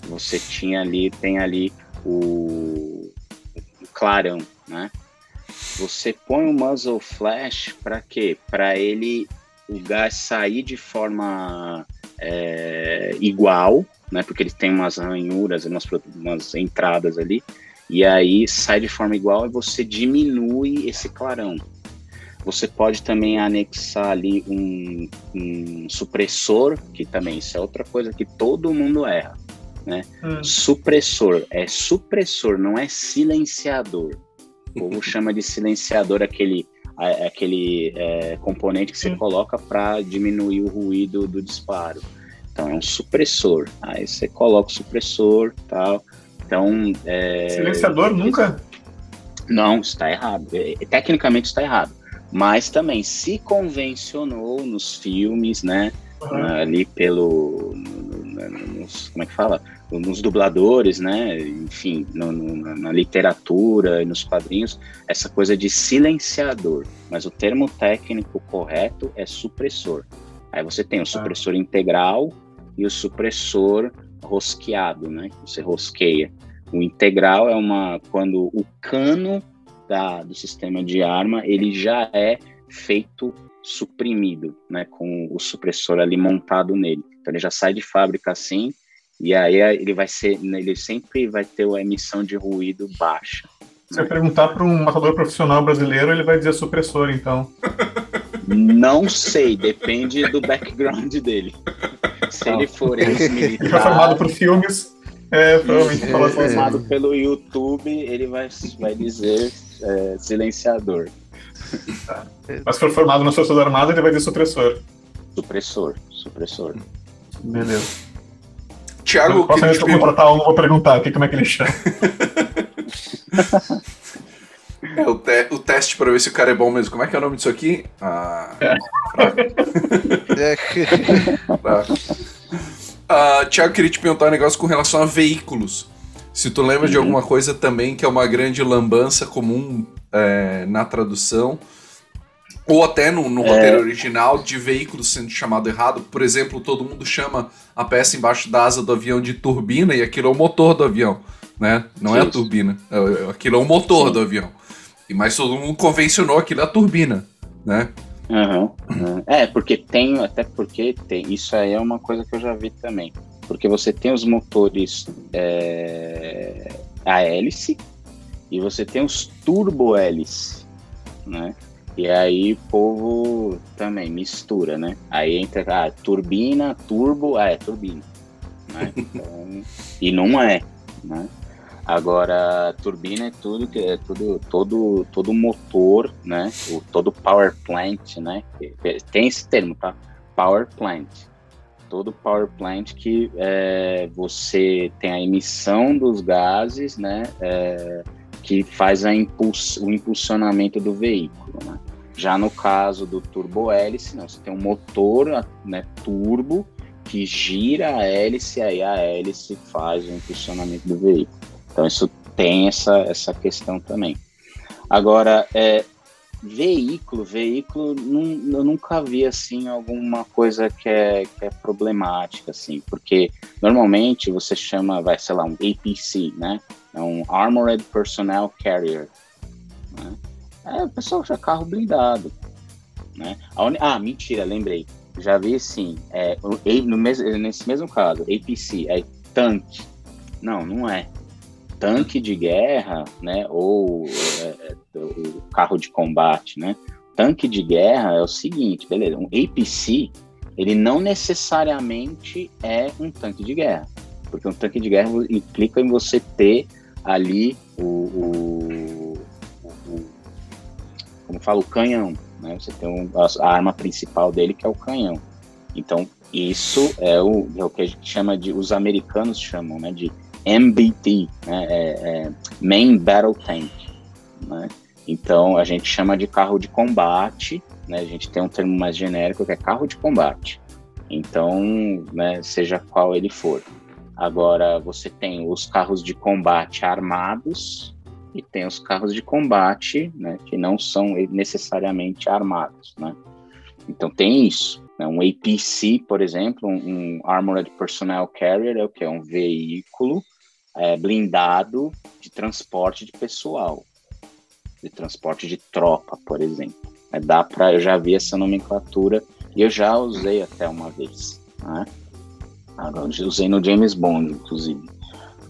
você tinha ali, tem ali o, o clarão, né? Você põe o muzzle flash para quê? Para ele o gás sair de forma é, igual, né? Porque ele tem umas ranhuras, umas, umas entradas ali, e aí sai de forma igual e você diminui esse clarão. Você pode também anexar ali um, um supressor, que também isso é outra coisa que todo mundo erra. Né? Hum. Supressor é supressor, não é silenciador. O povo (laughs) chama de silenciador aquele, aquele é, componente que você coloca para diminuir o ruído do disparo. Então é um supressor. Aí você coloca o supressor tal. Então. É, silenciador nunca? Não, está errado. É, tecnicamente está errado. Mas também se convencionou nos filmes, né? Uhum. Ali pelo. Nos, como é que fala? Nos dubladores, né? Enfim, no, no, na literatura e nos quadrinhos, essa coisa de silenciador. Mas o termo técnico correto é supressor. Aí você tem o tá. supressor integral e o supressor rosqueado, né? Você rosqueia. O integral é uma quando o cano da, do sistema de arma ele já é feito suprimido, né, com o supressor ali montado nele. Então ele já sai de fábrica assim e aí ele vai ser, ele sempre vai ter a emissão de ruído baixa. Se né? eu perguntar para um matador profissional brasileiro, ele vai dizer supressor, então. (laughs) Não sei, depende do background dele. Se ele for ex-militar. Ele foi formado por filmes, é, provavelmente assim. formado pelo YouTube, ele vai, vai dizer é, silenciador. Tá. Mas se for formado na Forças Armadas, ele vai dizer supressor. Supressor, supressor. Beleza. Tiago, Posso que eu contratar um, vou perguntar aqui como é que ele chama. É o, te o teste para ver se o cara é bom mesmo. Como é que é o nome disso aqui? Ah, é. fraco. (laughs) Uh, queria te perguntar um negócio com relação a veículos. Se tu lembra uhum. de alguma coisa também que é uma grande lambança comum é, na tradução, ou até no, no é... roteiro original, de veículos sendo chamado errado. Por exemplo, todo mundo chama a peça embaixo da asa do avião de turbina e aquilo é o motor do avião, né? Não Sim. é a turbina, é, é, aquilo é o motor Sim. do avião. E mas todo mundo convencionou aquilo é a turbina, né? Uhum, uhum. É, porque tem, até porque tem, isso aí é uma coisa que eu já vi também. Porque você tem os motores é, a hélice e você tem os turbo hélice, né? E aí o povo também mistura, né? Aí entra ah, turbina, turbo, ah, é turbina. Né? (laughs) Então, e não é, né? Agora, turbina é tudo que é tudo todo todo motor, né? O todo power plant, né? Tem esse termo, tá? Power plant. Todo power plant que é, você tem a emissão dos gases, né? É, que faz a impuls o impulsionamento do veículo, né? Já no caso do turbo hélice, não, você tem um motor, né, turbo que gira a hélice, aí a hélice faz o impulsionamento do veículo. Então isso tem essa, essa questão também. Agora, é, veículo, veículo, num, eu nunca vi assim alguma coisa que é, que é problemática, assim, porque normalmente você chama, vai, sei lá, um APC, né? É um Armored Personnel Carrier. Né? É, o pessoal já carro blindado. Né? Ah, mentira, lembrei. Já vi sim, é, no mesmo, nesse mesmo caso, APC, é tanque. Não, não é tanque de guerra, né, ou é, é, carro de combate, né? Tanque de guerra é o seguinte, beleza? Um APC ele não necessariamente é um tanque de guerra, porque um tanque de guerra implica em você ter ali o, o como fala o canhão, né? Você tem um, a, a arma principal dele que é o canhão. Então isso é o, é o que a gente chama de, os americanos chamam, né, de MBT, né, é, é Main Battle Tank. Né? Então a gente chama de carro de combate, né? a gente tem um termo mais genérico que é carro de combate. Então, né, seja qual ele for. Agora você tem os carros de combate armados e tem os carros de combate, né, que não são necessariamente armados, né? Então tem isso. Né? Um APC, por exemplo, um, um Armored Personnel Carrier é o que é um veículo é, blindado de transporte de pessoal, de transporte de tropa, por exemplo. É, dá para, eu já vi essa nomenclatura e eu já usei até uma vez. Né? Agora, usei no James Bond, inclusive.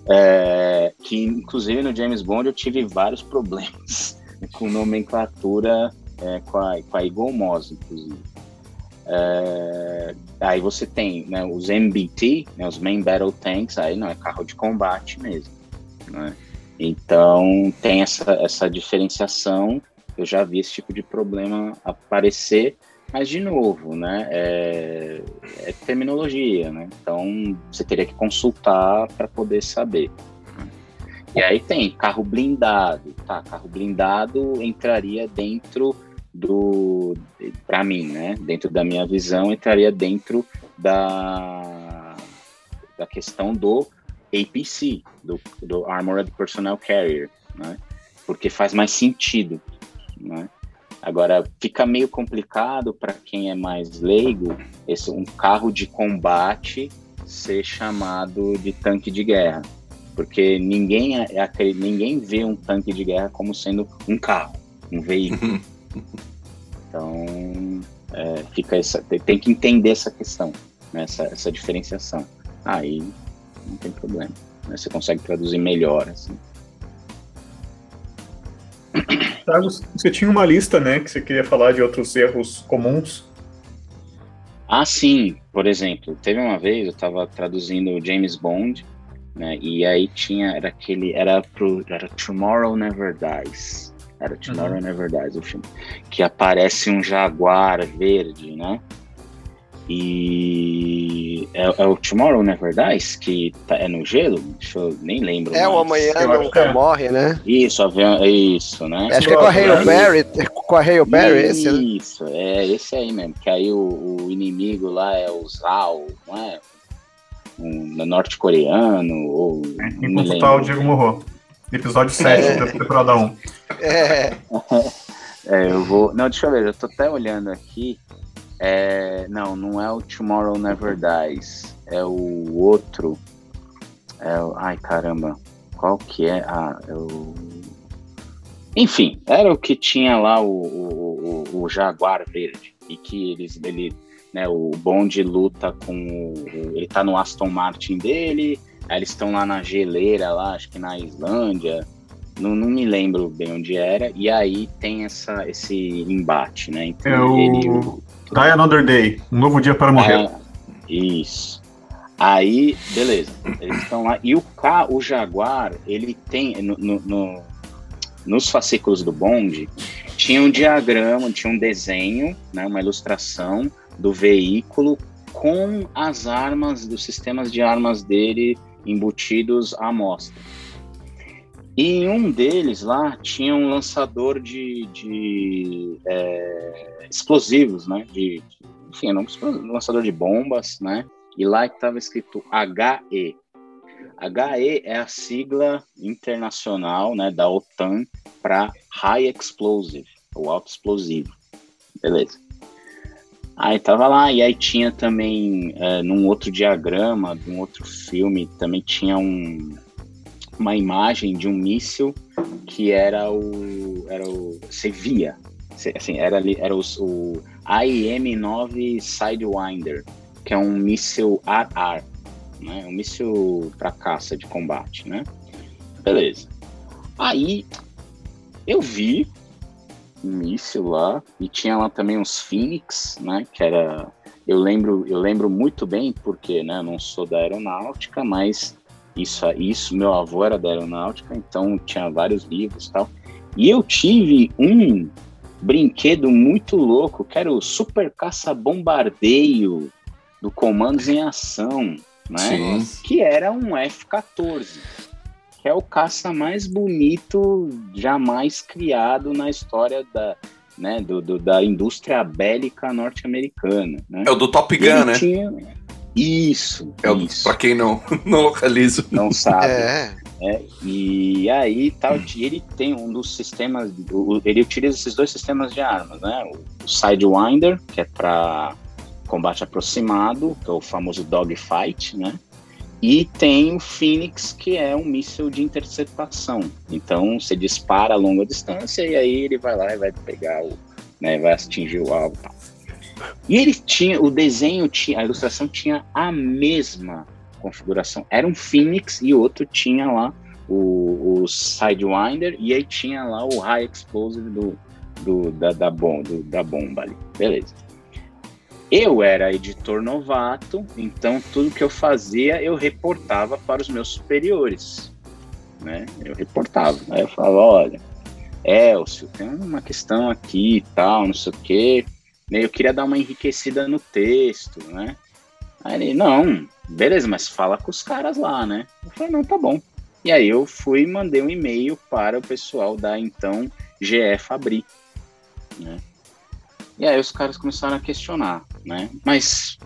É, que, inclusive, no James Bond eu tive vários problemas (laughs) com nomenclatura é, com, a, com a inclusive. É, aí você tem né, os MBT, né, os Main Battle Tanks, aí não é carro de combate mesmo. Né? Então tem essa, essa diferenciação. Eu já vi esse tipo de problema aparecer, mas de novo, né, é, é terminologia, né? Então você teria que consultar para poder saber. E aí tem carro blindado, tá? Carro blindado entraria dentro do, para mim, né? Dentro da minha visão, entraria dentro da da questão do APC, do, do Armored Personnel Carrier, né? Porque faz mais sentido, né? Agora, fica meio complicado para quem é mais leigo esse, um carro de combate ser chamado de tanque de guerra. Porque ninguém, é, é ninguém vê um tanque de guerra como sendo um carro, um veículo. (laughs) então, é, fica essa, tem que entender essa questão, né, essa, essa diferenciação. Aí não tem problema. Né, você consegue traduzir melhor. Assim. Thiago, você tinha uma lista, né, que você queria falar de outros erros comuns. Ah, sim. Por exemplo, teve uma vez eu estava traduzindo James Bond, né, e aí tinha era aquele era pro era Tomorrow Never Dies. Era Tomorrow uhum. Never Dies o filme, que aparece um jaguar verde, né? E é, é, o Tomorrow Never Dies, que tá, é no gelo? Deixa eu nem lembro. É, mais. o Amanhã Nunca é. Morre, né? Isso, isso, né? Acho que é com a Hail Berry, com a Hail Berry, esse, né? Isso, é esse aí mesmo, que aí o, o inimigo lá é o Zao, não é? Um norte-coreano, ou... É, que consultar o Diego Morro, episódio 7 é. da temporada 1. É. (laughs) é, eu vou... Não, deixa eu ver, eu tô até olhando aqui, é, não, não é o Tomorrow Never Dies. É o outro. É o, ai, caramba. Qual que é? Ah, é o... Enfim, era o que tinha lá o, o, o, o Jaguar Verde. E que eles, ele, né, o Bond luta com o, Ele tá no Aston Martin dele. Aí eles estão lá na geleira, lá, acho que na Islândia. Não, não, me lembro bem onde era, e aí tem essa, esse embate, né? Entre é o... ele o, Die Another Day, um novo dia para morrer. Ah, isso. Aí, beleza. Eles estão lá. E o K, o Jaguar, ele tem. No, no, no, nos fascículos do Bond, tinha um diagrama, tinha um desenho, né, uma ilustração do veículo com as armas, dos sistemas de armas dele embutidos à mostra. E em um deles lá tinha um lançador de, de é, explosivos, né? De, enfim, um lançador de bombas, né? E lá estava escrito HE. HE é a sigla internacional né, da OTAN para High Explosive, ou alto explosivo. Beleza. Aí tava lá, e aí tinha também, é, num outro diagrama, de um outro filme, também tinha um, uma imagem de um míssil que era o. Era o você via. Assim, era, era o, o AIM-9 Sidewinder, que é um míssil ar-ar, né? um míssil para caça de combate, né? Beleza. Aí eu vi um míssil lá e tinha lá também uns Phoenix, né? Que era eu lembro eu lembro muito bem porque, né? Eu não sou da aeronáutica, mas isso, isso, meu avô era da aeronáutica, então tinha vários livros e tal. E eu tive um brinquedo muito louco, que era o Super Caça Bombardeio do Comandos em Ação, né? Sim. Que era um F-14, que é o caça mais bonito jamais criado na história da, né, do, do da indústria bélica norte-americana. Né? É o do Top Gun, né? Tinha, isso. É isso. Pra quem não, (laughs) não localiza. Não sabe. É. é. e aí tal, ele tem um dos sistemas. Ele utiliza esses dois sistemas de armas, né? O Sidewinder, que é para combate aproximado, que é o famoso dogfight, né? E tem o Phoenix, que é um míssil de interceptação. Então você dispara a longa distância e aí ele vai lá e vai pegar o. Né, vai atingir o alvo. E ele tinha, o desenho tinha, a ilustração tinha a mesma configuração. Era um Phoenix e outro tinha lá o, o Sidewinder e aí tinha lá o High Explosive do, do, da, da, bom, do, da bomba ali. Beleza. Eu era editor novato, então tudo que eu fazia eu reportava para os meus superiores. Né? Eu reportava. Aí eu falava, olha, Elcio, tem uma questão aqui e tal, não sei o quê. Eu queria dar uma enriquecida no texto, né? Aí ele, não, beleza, mas fala com os caras lá, né? Eu falei, não, tá bom. E aí eu fui e mandei um e-mail para o pessoal da então GE Fabri, né? E aí os caras começaram a questionar, né? Mas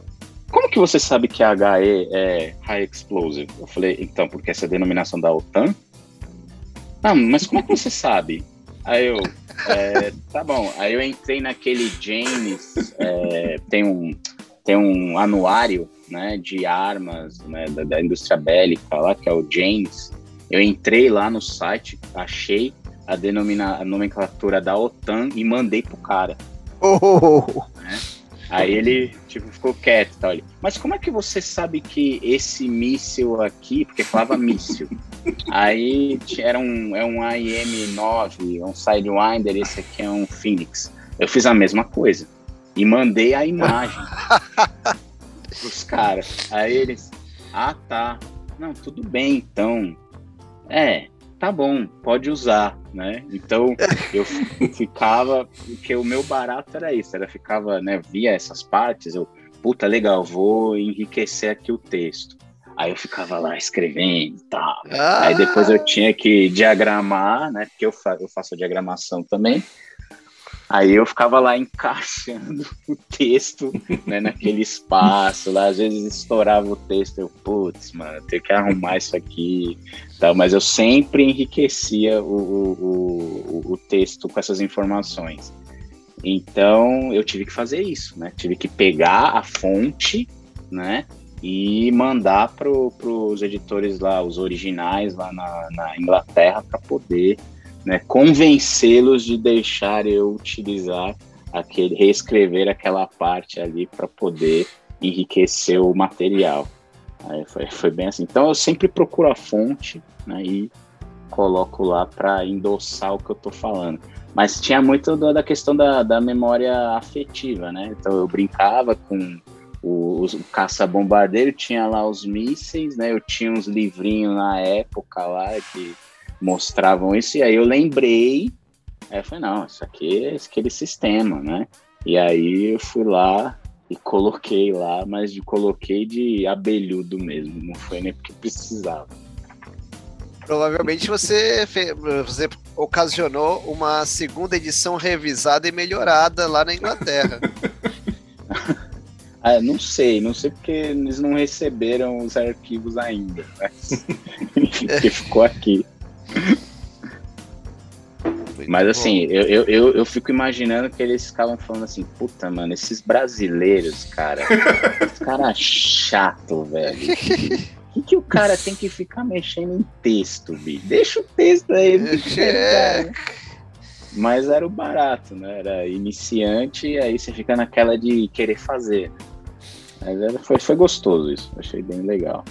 como que você sabe que a HE é High Explosive? Eu falei, então, porque essa é a denominação da OTAN? Ah, mas como é que você sabe? Aí eu, é, tá bom. Aí eu entrei naquele James, é, tem um tem um anuário, né, de armas, né, da, da indústria bélica lá, que é o James. Eu entrei lá no site, achei a, denomina, a nomenclatura da OTAN e mandei pro cara. Oh. Né? Aí ele tipo, ficou quieto tal. Mas como é que você sabe que esse míssil aqui, porque falava míssil, aí era um, é um AIM-9, um Sidewinder, esse aqui é um Phoenix. Eu fiz a mesma coisa e mandei a imagem (laughs) pros caras. Aí eles, ah tá, não, tudo bem então. É, tá bom, pode usar, né? Então eu (laughs) ficava, porque o meu barato era isso, era ficava, né, via essas partes, eu, puta, legal, vou enriquecer aqui o texto. Aí eu ficava lá escrevendo e tal. Ah. Aí depois eu tinha que diagramar, né? Porque eu, fa eu faço a diagramação também. Aí eu ficava lá encaixando (laughs) o texto né, naquele espaço, lá às vezes estourava o texto, eu, putz, mano, tenho que arrumar isso aqui, tal, mas eu sempre enriquecia o, o, o, o texto com essas informações. Então eu tive que fazer isso, né? Tive que pegar a fonte, né? E mandar para os editores lá, os originais lá na, na Inglaterra, para poder né, convencê-los de deixar eu utilizar aquele, reescrever aquela parte ali para poder enriquecer o material. Aí foi, foi bem assim. Então eu sempre procuro a fonte né, e coloco lá para endossar o que eu estou falando. Mas tinha muito da questão da, da memória afetiva, né? Então eu brincava com o, o caça-bombardeiro, tinha lá os mísseis, né? Eu tinha uns livrinhos na época lá que mostravam isso, e aí eu lembrei, aí eu falei, não, isso aqui é aquele sistema, né? E aí eu fui lá e coloquei lá, mas de, coloquei de abelhudo mesmo, não foi nem porque precisava. Provavelmente você, fez, você ocasionou uma segunda edição revisada e melhorada lá na Inglaterra. (laughs) ah, não sei, não sei porque eles não receberam os arquivos ainda, (laughs) mas ficou aqui. Mas assim, eu, eu, eu, eu, fico imaginando que eles ficavam falando assim, puta, mano, esses brasileiros, cara, esse cara chato, velho. O (laughs) que, que o cara tem que ficar mexendo em texto, bicho? Deixa o texto aí, bicho, é. Mas era o barato, né? Era iniciante, aí você fica naquela de querer fazer. Mas era, foi, foi gostoso isso, achei bem legal.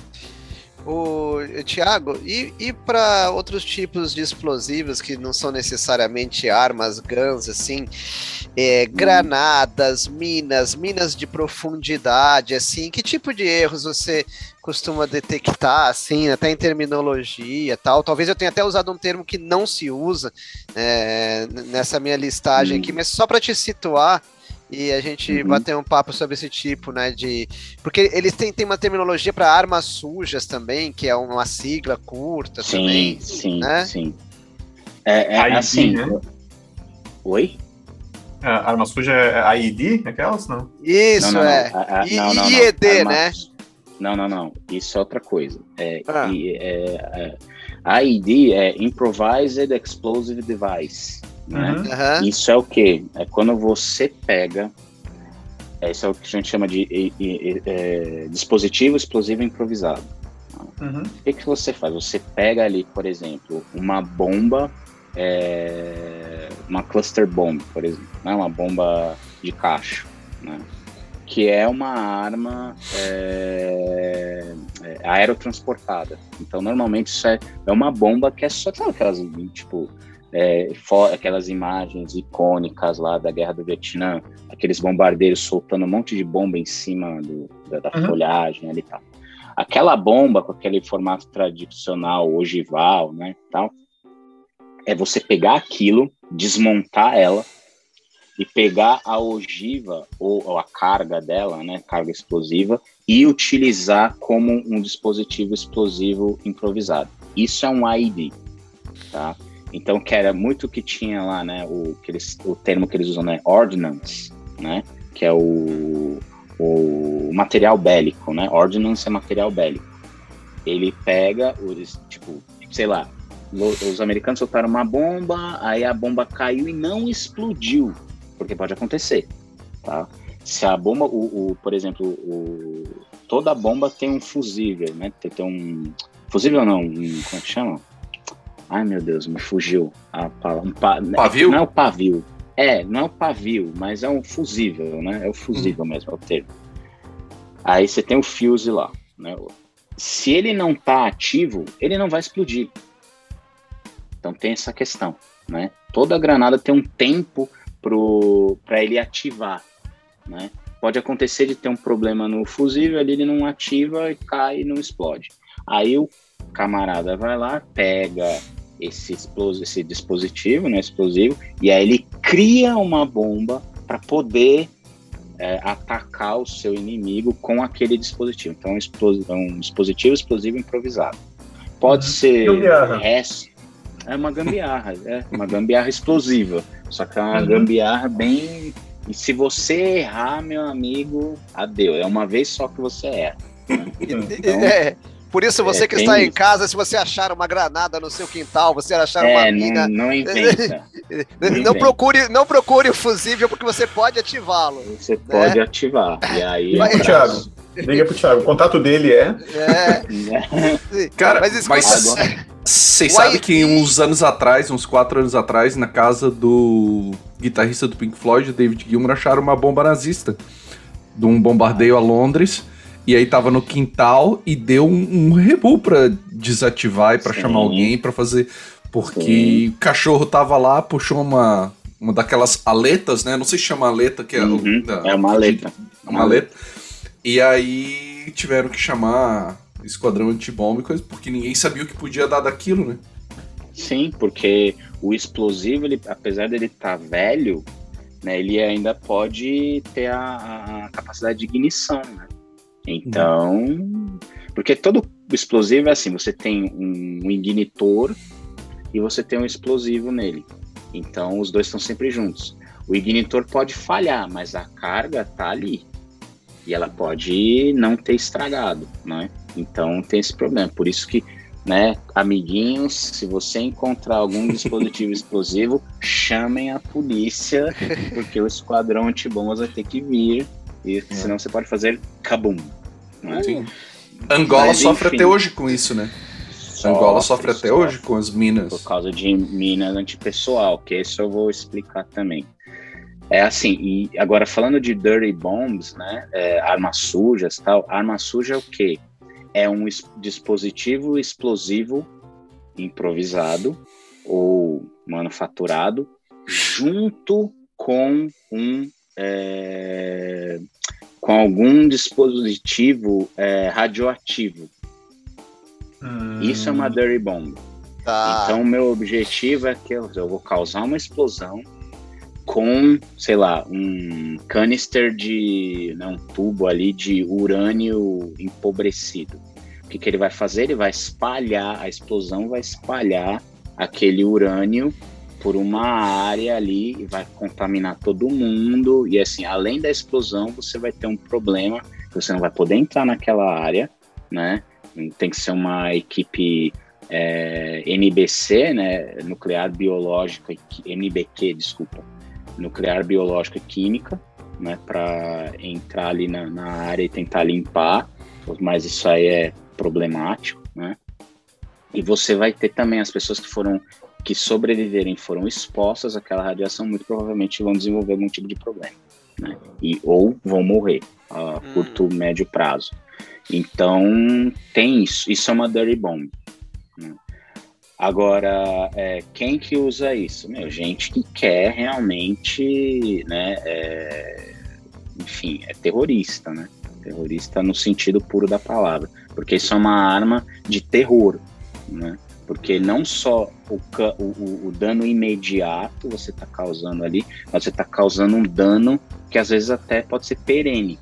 O Tiago, e, e para outros tipos de explosivos que não são necessariamente armas, guns, assim, é, granadas, minas, minas de profundidade, assim, que tipo de erros você costuma detectar, assim, até em terminologia tal? Talvez eu tenha até usado um termo que não se usa é, nessa minha listagem hum. aqui, mas só para te situar, e a gente uhum. bater um papo sobre esse tipo, né, de... Porque eles têm, têm uma terminologia para armas sujas também, que é uma sigla curta sim, também, Sim, né? sim, É, é assim... Né? Oi? É, arma suja é AID, aquelas, não? Isso, não, não, é. Não, I, não, não, IED, arma... né? Não, não, não. Isso é outra coisa. É, ah. é, é, AID é Improvised Explosive Device. Né? Uhum. Isso é o que? É quando você pega. Isso é o que a gente chama de é, dispositivo explosivo improvisado. Uhum. O que, que você faz? Você pega ali, por exemplo, uma bomba, é, uma cluster bomb, por exemplo, né? uma bomba de cacho. né? que é uma arma é, é, aerotransportada. Então, normalmente, isso é, é uma bomba que é só sabe aquelas, tipo, é, for, aquelas imagens icônicas lá da Guerra do Vietnã, aqueles bombardeiros soltando um monte de bomba em cima do, da, da uhum. folhagem ali e tal. Aquela bomba com aquele formato tradicional, ogival, né, tal, é você pegar aquilo, desmontar ela e pegar a ogiva ou, ou a carga dela, né, carga explosiva, e utilizar como um dispositivo explosivo improvisado. Isso é um ID, tá? Então, que era muito que tinha lá, né, o, que eles, o termo que eles usam, né, ordnance, né, que é o, o material bélico, né, ordnance é material bélico. Ele pega, os, tipo, sei lá, os americanos soltaram uma bomba, aí a bomba caiu e não explodiu, porque pode acontecer, tá? Se a bomba, o, o por exemplo, o, toda bomba tem um fusível, né? Tem, tem um fusível não, um, como é que chama? Ai meu Deus, me fugiu. A, um pa, pavio? Não é o pavio. É, não é o pavio, mas é um fusível, né? É o fusível hum. mesmo, é o termo. Aí você tem o fuse lá, né? Se ele não tá ativo, ele não vai explodir. Então tem essa questão, né? Toda granada tem um tempo para ele ativar, né? Pode acontecer de ter um problema no fusível, ali ele não ativa e cai e não explode. Aí o camarada vai lá, pega esse, esse dispositivo, né, explosivo, e aí ele cria uma bomba para poder é, atacar o seu inimigo com aquele dispositivo. Então, é um dispositivo explosivo improvisado. Pode uhum. ser resto, é uma gambiarra, (laughs) é uma gambiarra explosiva. Só que é uma uhum. gambiarra bem. E se você errar, meu amigo, adeus. É uma vez só que você erra. Né? (laughs) Então, é. Por isso, você é, que está em casa, se você achar uma granada no seu quintal, você achar é, uma mina. (laughs) Não, não inventa. não, não procure, não procure o fusível, porque você pode ativá-lo. Você né? pode ativar. E aí. Mas, Thiago, liga pro Thiago. O contato dele é. É. (laughs) Cara, mas, mas vocês sabem que uns anos atrás, uns quatro anos atrás, na casa do guitarrista do Pink Floyd, David Gilmour, acharam uma bomba nazista de um bombardeio a Londres. E aí tava no quintal e deu um, um rebu pra desativar e pra Sim. chamar alguém pra fazer. Porque Sim. o cachorro tava lá, puxou uma, uma daquelas aletas, né? Não sei se chama aleta, que é. Uhum. Da, é uma aleta. É uma aleta. E aí tiveram que chamar esquadrão antibomba e coisa, porque ninguém sabia o que podia dar daquilo, né? Sim, porque o explosivo, ele, apesar dele estar tá velho, né, ele ainda pode ter a, a capacidade de ignição, né? Então, porque todo explosivo é assim, você tem um ignitor e você tem um explosivo nele. Então, os dois estão sempre juntos. O ignitor pode falhar, mas a carga tá ali. E ela pode não ter estragado, né? Então, tem esse problema. Por isso que, né, amiguinhos, se você encontrar algum dispositivo (laughs) explosivo, chamem a polícia, porque o esquadrão antibombas vai ter que vir e é. senão você pode fazer kabum. Né? Sim. Angola Mas, sofre enfim, até hoje com isso, né? Sofre, Angola sofre até sofre, hoje com as minas. Por causa de minas antipessoal, que isso eu vou explicar também. É assim, e agora falando de dirty bombs, né? É, armas sujas tal. Arma suja é o quê? É um dispositivo explosivo improvisado ou manufaturado junto com um é, com algum dispositivo é, radioativo. Hum. Isso é uma dirty bomb. Tá. Então, meu objetivo é que eu, eu, vou causar uma explosão com, sei lá, um canister de. Né, um tubo ali de urânio empobrecido. O que, que ele vai fazer? Ele vai espalhar, a explosão vai espalhar aquele urânio por uma área ali e vai contaminar todo mundo. E assim, além da explosão, você vai ter um problema você não vai poder entrar naquela área, né? Tem que ser uma equipe é, NBC, né? Nuclear biológica, NBQ, desculpa, nuclear biológica e química, né? Para entrar ali na, na área e tentar limpar, mas isso aí é problemático, né? E você vai ter também as pessoas que foram que sobreviverem foram expostas àquela radiação, muito provavelmente vão desenvolver algum tipo de problema. né? E, ou vão morrer a hum. curto, médio prazo. Então, tem isso. Isso é uma dirty bomb. Né? Agora, é, quem que usa isso? Meu, gente que quer realmente, né, é, enfim, é terrorista, né? Terrorista no sentido puro da palavra, porque isso é uma arma de terror, né? Porque não só o, o, o dano imediato você está causando ali, mas você está causando um dano que às vezes até pode ser perene,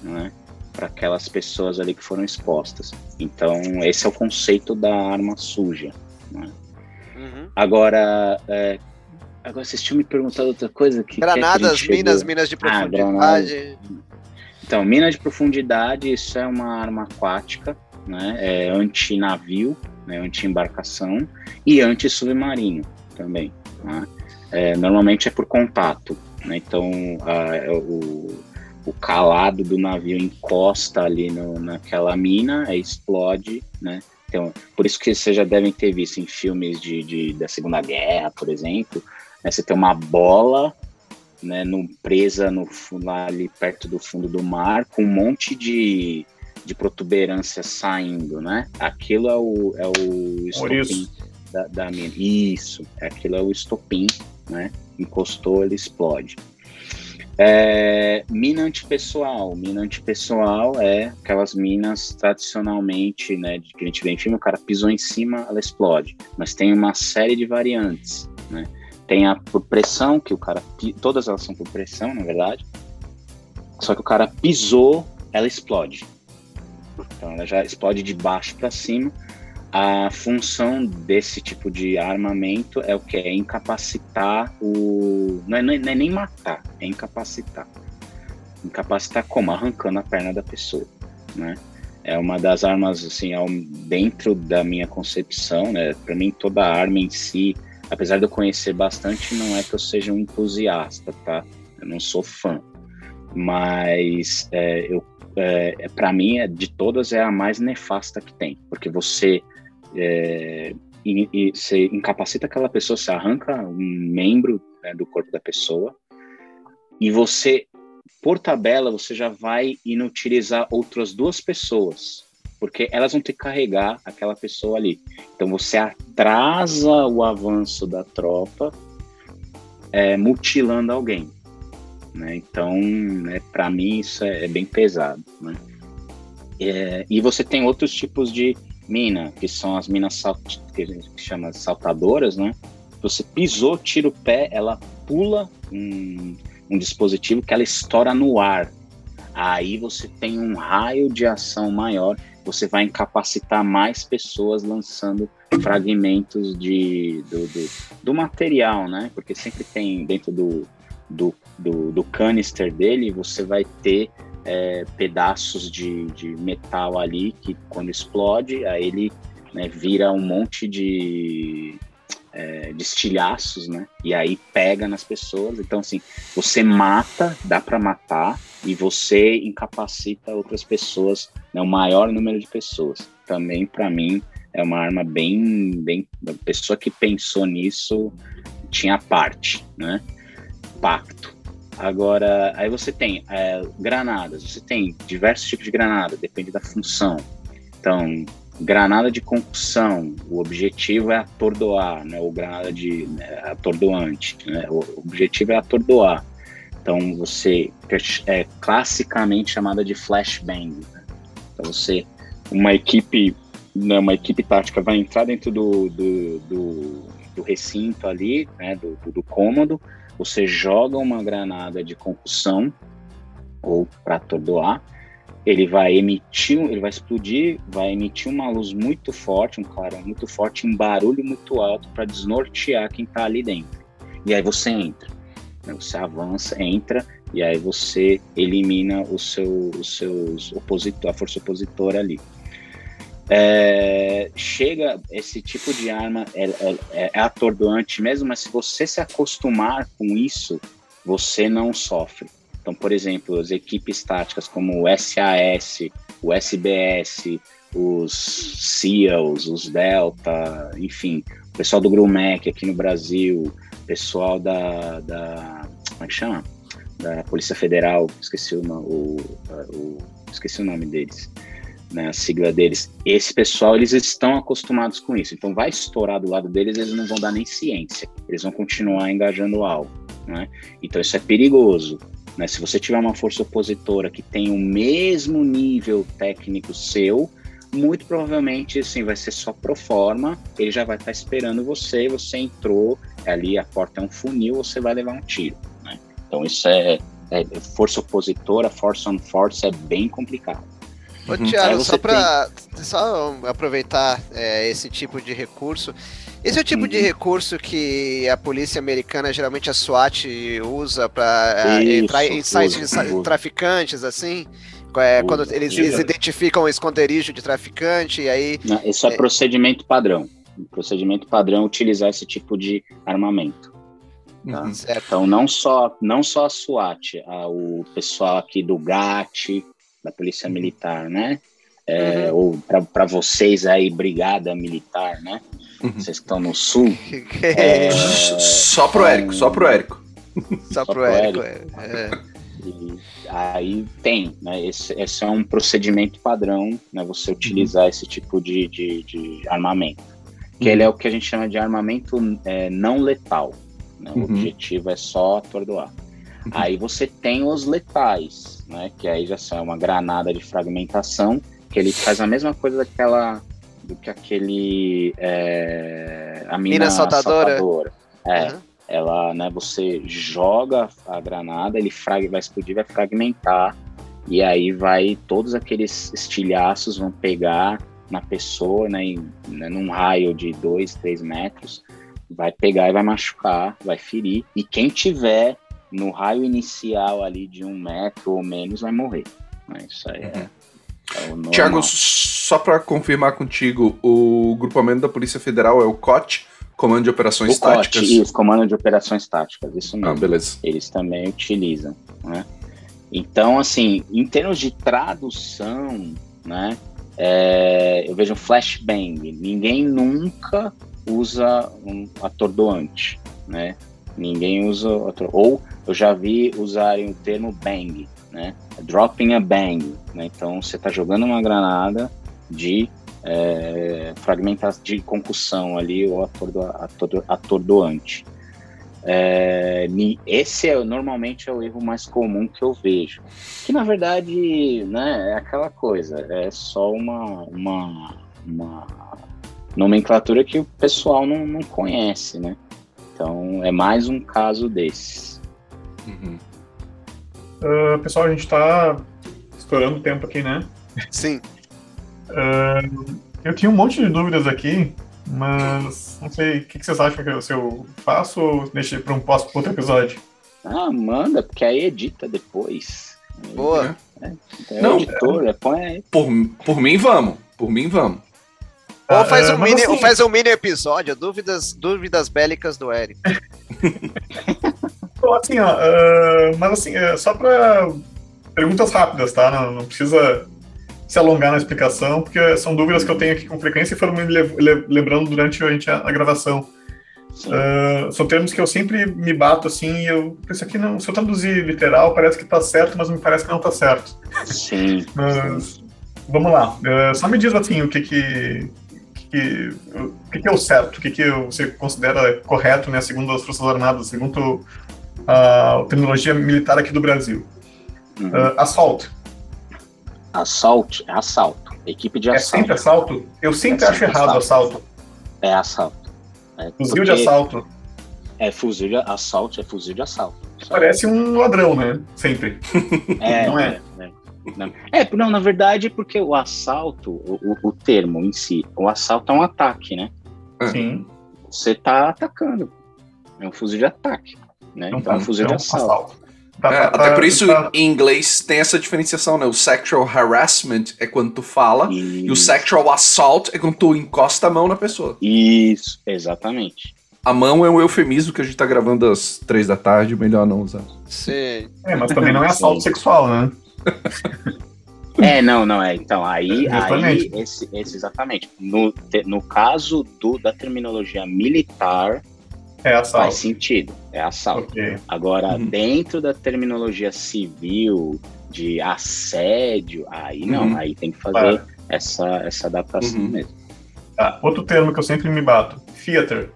né? Para aquelas pessoas ali que foram expostas. Então, esse é o conceito da arma suja. Né? Uhum. Agora, é, agora vocês tinham me perguntado outra coisa que granadas, que minas, minas de ah, profundidade. Ah, então, mina de profundidade, isso é uma arma aquática, né? É anti-navio, né? anti-embarcação e anti-submarino também. Né? É, normalmente é por contato, né? Então, a, é o, o calado do navio encosta ali no, naquela mina, explode, né? Então, por isso que vocês já devem ter visto em filmes de, de da Segunda Guerra, por exemplo, né? você tem uma bola né, no, presa no, lá ali perto do fundo do mar, com um monte de, de protuberância saindo, né? Aquilo é o, é o estopim da, da mina. Isso, aquilo é o estopim, né? Encostou, ele explode. É, mina antipessoal. Mina antipessoal é aquelas minas tradicionalmente, né, de que a gente vê em filme, o cara pisou em cima, ela explode. Mas tem uma série de variantes, né? Tem a por pressão, que o cara. Todas elas são por pressão, na verdade. Só que o cara pisou, ela explode. Então ela já explode de baixo para cima. A função desse tipo de armamento é o que? É incapacitar o. Não é, não é, nem matar, é incapacitar. Incapacitar como? Arrancando a perna da pessoa, né? É uma das armas, assim, dentro da minha concepção, né? Para mim, toda arma em si apesar de eu conhecer bastante, não é que eu seja um entusiasta, tá? Eu não sou fã, mas é, eu, é, é para mim, é, de todas, é a mais nefasta que tem, porque você, é, você incapacita aquela pessoa, você arranca um membro né, do corpo da pessoa, e você, por tabela, você já vai inutilizar outras duas pessoas, porque elas vão ter que carregar aquela pessoa ali. Então você atrasa o avanço da tropa, é, mutilando alguém. Né? Então, né, para mim isso é, é, bem pesado. Né? É, e você tem outros tipos de mina, que são as minas salt, que a gente chama de saltadoras, né? Você pisou, tira o pé, ela pula um, um dispositivo que ela estoura no ar. Aí você tem um raio de ação maior você vai incapacitar mais pessoas lançando fragmentos de, do, do, do material, né? Porque sempre tem dentro do, do, do, do canister dele, você vai ter é, pedaços de, de metal ali que quando explode, aí ele né, vira um monte de, é, de estilhaços, né? E aí pega nas pessoas. Então, assim, você mata, dá para matar, e você incapacita outras pessoas, né, o maior número de pessoas. Também, para mim, é uma arma bem, bem. A pessoa que pensou nisso tinha parte, né? Pacto. Agora, aí você tem é, granadas, você tem diversos tipos de granada, depende da função. Então, granada de concussão, o objetivo é atordoar, né? Ou granada de né, atordoante, né? O objetivo é atordoar. Então você é classicamente chamada de flashbang. Né? Então você, uma equipe, né, uma equipe tática vai entrar dentro do, do, do, do recinto ali, né, do, do cômodo, você joga uma granada de concussão ou para atordoar, ele vai emitir, ele vai explodir, vai emitir uma luz muito forte, um clarão muito forte, um barulho muito alto para desnortear quem está ali dentro. E aí você entra. Né? Você avança, entra e aí você elimina o seu, os seus opositor, a força opositora ali. É, chega esse tipo de arma é, é, é, atordoante mesmo, mas se você se acostumar com isso, você não sofre. Então, por exemplo, as equipes táticas como o SAS, o SBS, os SEALs, os Delta, enfim, o pessoal do GRUMEC aqui no Brasil, pessoal da, da como é que chama? da Polícia Federal, esqueci o, o, o, esqueci o nome deles, né, a sigla deles. Esse pessoal, eles estão acostumados com isso. Então, vai estourar do lado deles, eles não vão dar nem ciência. Eles vão continuar engajando o alvo. Né? Então, isso é perigoso. Né? Se você tiver uma força opositora que tem o mesmo nível técnico seu, muito provavelmente assim vai ser só pro forma, ele já vai estar tá esperando você, você entrou, ali a porta é um funil, você vai levar um tiro. Né? Então isso é, é, força opositora, force on force é bem complicado. Ô, uhum. Thiago, só para só aproveitar é, esse tipo de recurso, esse é o tipo uhum. de recurso que a polícia americana, geralmente a SWAT, usa para é, entrar em sites de traficantes, assim? É, quando eles, eles, identificam um esconderijo de traficante, e aí. Não, isso é, é procedimento padrão. Procedimento padrão é utilizar esse tipo de armamento. Tá? Uhum. Então, não só, não só a SWAT, a, o pessoal aqui do GAT, da Polícia uhum. Militar, né? É, uhum. Ou para vocês aí, Brigada Militar, né? Uhum. Vocês que estão no Sul. (laughs) é, só pro Érico, só pro Érico. Só, só pro Érico, Érico. é. E aí tem, né? Esse, esse, é um procedimento padrão, né? Você uhum. utilizar uhum. esse tipo de, de, de, armamento. Que uhum. ele é o que a gente chama de armamento é, não letal. Né? O uhum. objetivo é só atordoar. Aí você tem os letais, né? Que aí já são uma granada de fragmentação, que ele faz a mesma coisa daquela do que aquele é, a mina, mina saltadora. saltadora. É. Uhum ela, né, você joga a granada, ele frag, vai explodir, vai fragmentar, e aí vai, todos aqueles estilhaços vão pegar na pessoa, né, em, né, num raio de 2, 3 metros, vai pegar e vai machucar, vai ferir, e quem tiver no raio inicial ali de um metro ou menos vai morrer. Né, isso aí é, uhum. é Tiago, só para confirmar contigo, o grupamento da Polícia Federal é o COT, Comando de Operações o Táticas. COT, isso, Comando de Operações Táticas, isso mesmo. Ah, beleza. Eles também utilizam, né? Então, assim, em termos de tradução, né, é, eu vejo um flashbang. Ninguém nunca usa um atordoante, né? Ninguém usa ou eu já vi usarem o termo bang, né? Dropping a bang, né? Então você está jogando uma granada de é, fragmentação de concussão ali ou atordo, atordo, atordoante. É, esse é normalmente é o erro mais comum que eu vejo, que na verdade né, é aquela coisa, é só uma, uma, uma nomenclatura que o pessoal não, não conhece, né? Então é mais um caso desses. Uhum. Uh, pessoal, a gente está estourando o tempo aqui, né? Sim. Uh, eu tinha um monte de dúvidas aqui, mas não sei, o que, que vocês acham que eu, se eu faço ou deixo para um próximo outro episódio? Ah, manda, porque aí edita depois. Boa. É, é não, editor, é, põe aí. Por, por mim, vamos. Por mim, vamos. Ou faz, um, mini, assim, ou faz um mini episódio, dúvidas, dúvidas bélicas do Eric. (laughs) assim, ó, uh, mas assim, uh, só para perguntas rápidas, tá? Não, não precisa se alongar na explicação, porque são dúvidas que eu tenho aqui com frequência e foram me lembrando durante a, gente, a, a gravação. Uh, são termos que eu sempre me bato assim e eu isso aqui não se eu traduzir literal parece que está certo mas me parece que não está certo. Sim, mas, vamos lá. Uh, só me diz assim o que que, que o que, que é o certo? O que que você considera correto né segundo as forças armadas segundo a terminologia militar aqui do Brasil uhum. uh, assalto Assalto é assalto. Equipe de assalto. É sempre assalto? Eu sempre é acho sempre errado assalto. assalto. É assalto. É fuzil de assalto. É fuzil de assalto, é fuzil de assalto. Parece um ladrão, né? Sempre. É, (laughs) não é? é, é. Não. É, não, na verdade, porque o assalto, o, o, termo em si, o assalto é um ataque, né? Sim. Você tá atacando. É um fuzil de ataque. Né? Então, então é um fuzil de assalto. assalto. Tá, é, tá, até por isso, tá. em inglês, tem essa diferenciação, né? O sexual harassment é quando tu fala, isso. e o sexual assault é quando tu encosta a mão na pessoa. Isso, exatamente. A mão é um eufemismo que a gente tá gravando às três da tarde, melhor não usar. Sim. É, mas também não é assalto Sim. sexual, né? (laughs) É, não, não é. Então, aí, aí esse, esse, exatamente. No, no caso do, da terminologia militar, É assalto. Faz sentido, é assalto. Ok. Agora, Uhum. dentro da terminologia civil, de assédio, aí não, Uhum. aí tem que fazer Claro. essa, essa adaptação Uhum. mesmo. Tá, outro termo que eu sempre me bato. Theater.